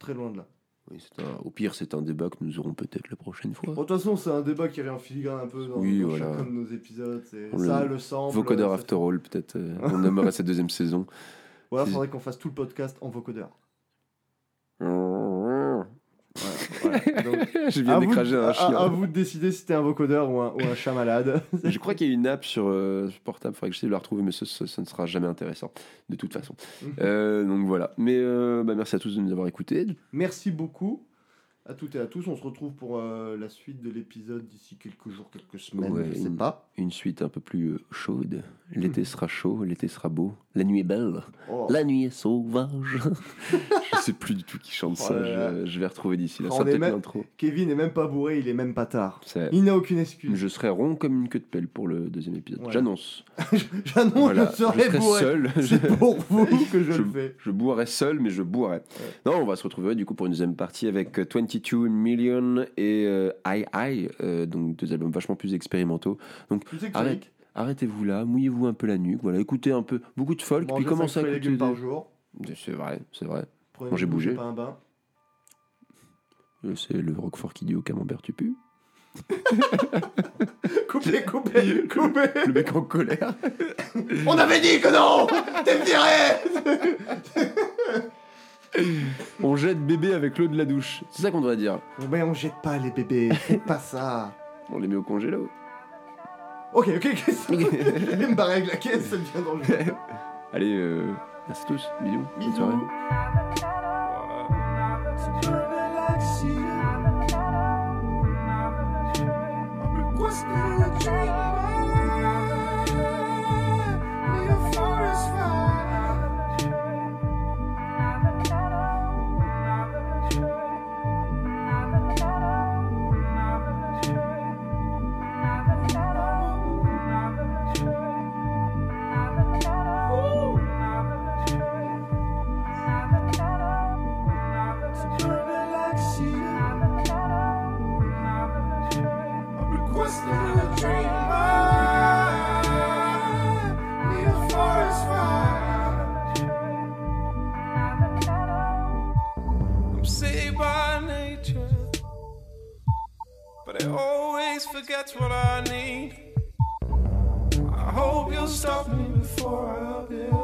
Très loin de là. Oui, un- au pire, c'est un débat que nous aurons peut-être la prochaine fois. Bon, de toute façon, c'est un débat qui est en filigrane un peu dans, Oui, dans voilà. chacun de nos épisodes. Ça, le- le sample. Vocodeur After All, peut-être. euh, on aimerait cette deuxième saison. Voilà, faudrait qu'on fasse tout le podcast en vocodeur. Je Voilà. Donc, viens à, vous, un à- chien. à vous de décider si c'était un vocodeur ou un, ou un chat malade. Je crois qu'il y a une app sur euh, portable, il faudrait que j'essaie de la retrouver, mais ce, ce- ce ne sera jamais intéressant, de toute façon. Euh, donc voilà. Mais euh, bah, merci à tous de nous avoir écoutés. Merci beaucoup. À toutes et à tous, on se retrouve pour euh, la suite de l'épisode d'ici quelques jours, quelques semaines, Ouais, je sais une- pas. Une suite un peu plus euh, chaude. L'été sera chaud, l'été sera beau. La nuit est belle. Oh. La nuit est sauvage. je sais plus du tout qui chante Oh ça. Je, je vais retrouver d'ici là. Ça même-. Kevin est même pas bourré, il est même pas tard. C'est- Il n'a aucune excuse. Je serai rond comme une queue de pelle pour le deuxième épisode. J'annonce. J'annonce, Voilà, je serai bourré. seul. C'est pour vous que je, Je- le fais. Je boirai seul, mais je boirai. Non, on va se retrouver du coup pour une deuxième partie avec euh, 22 Million et euh, I I, euh, donc deux albums vachement plus expérimentaux. Sais que Arrête. Arrêtez-vous là, mouillez-vous un peu la nuque, voilà, écoutez un peu beaucoup de folk, puis commencez à écouter. légumes par des- jour. C'est vrai, c'est vrai. Mangez bouger. pas un bain. Euh, C'est le Roquefort qui dit au camembert tu pues. Coupez, coupez, coupez. Le mec en colère. On avait dit que non T'es viré On jette bébé avec l'eau de la douche. C'est ça qu'on doit dire. Mais on jette pas les bébés, faites pas ça. On les met au congélo. Ok, ok, qu'est-ce que Je vais me barrer avec la caisse, ça devient dangereux. Allez, euh, merci tous. Bisous. Bonne soirée. By nature, but it always forgets what I need. I hope you'll stop me before I build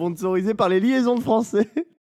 Sponsorisé par les liaisons de français.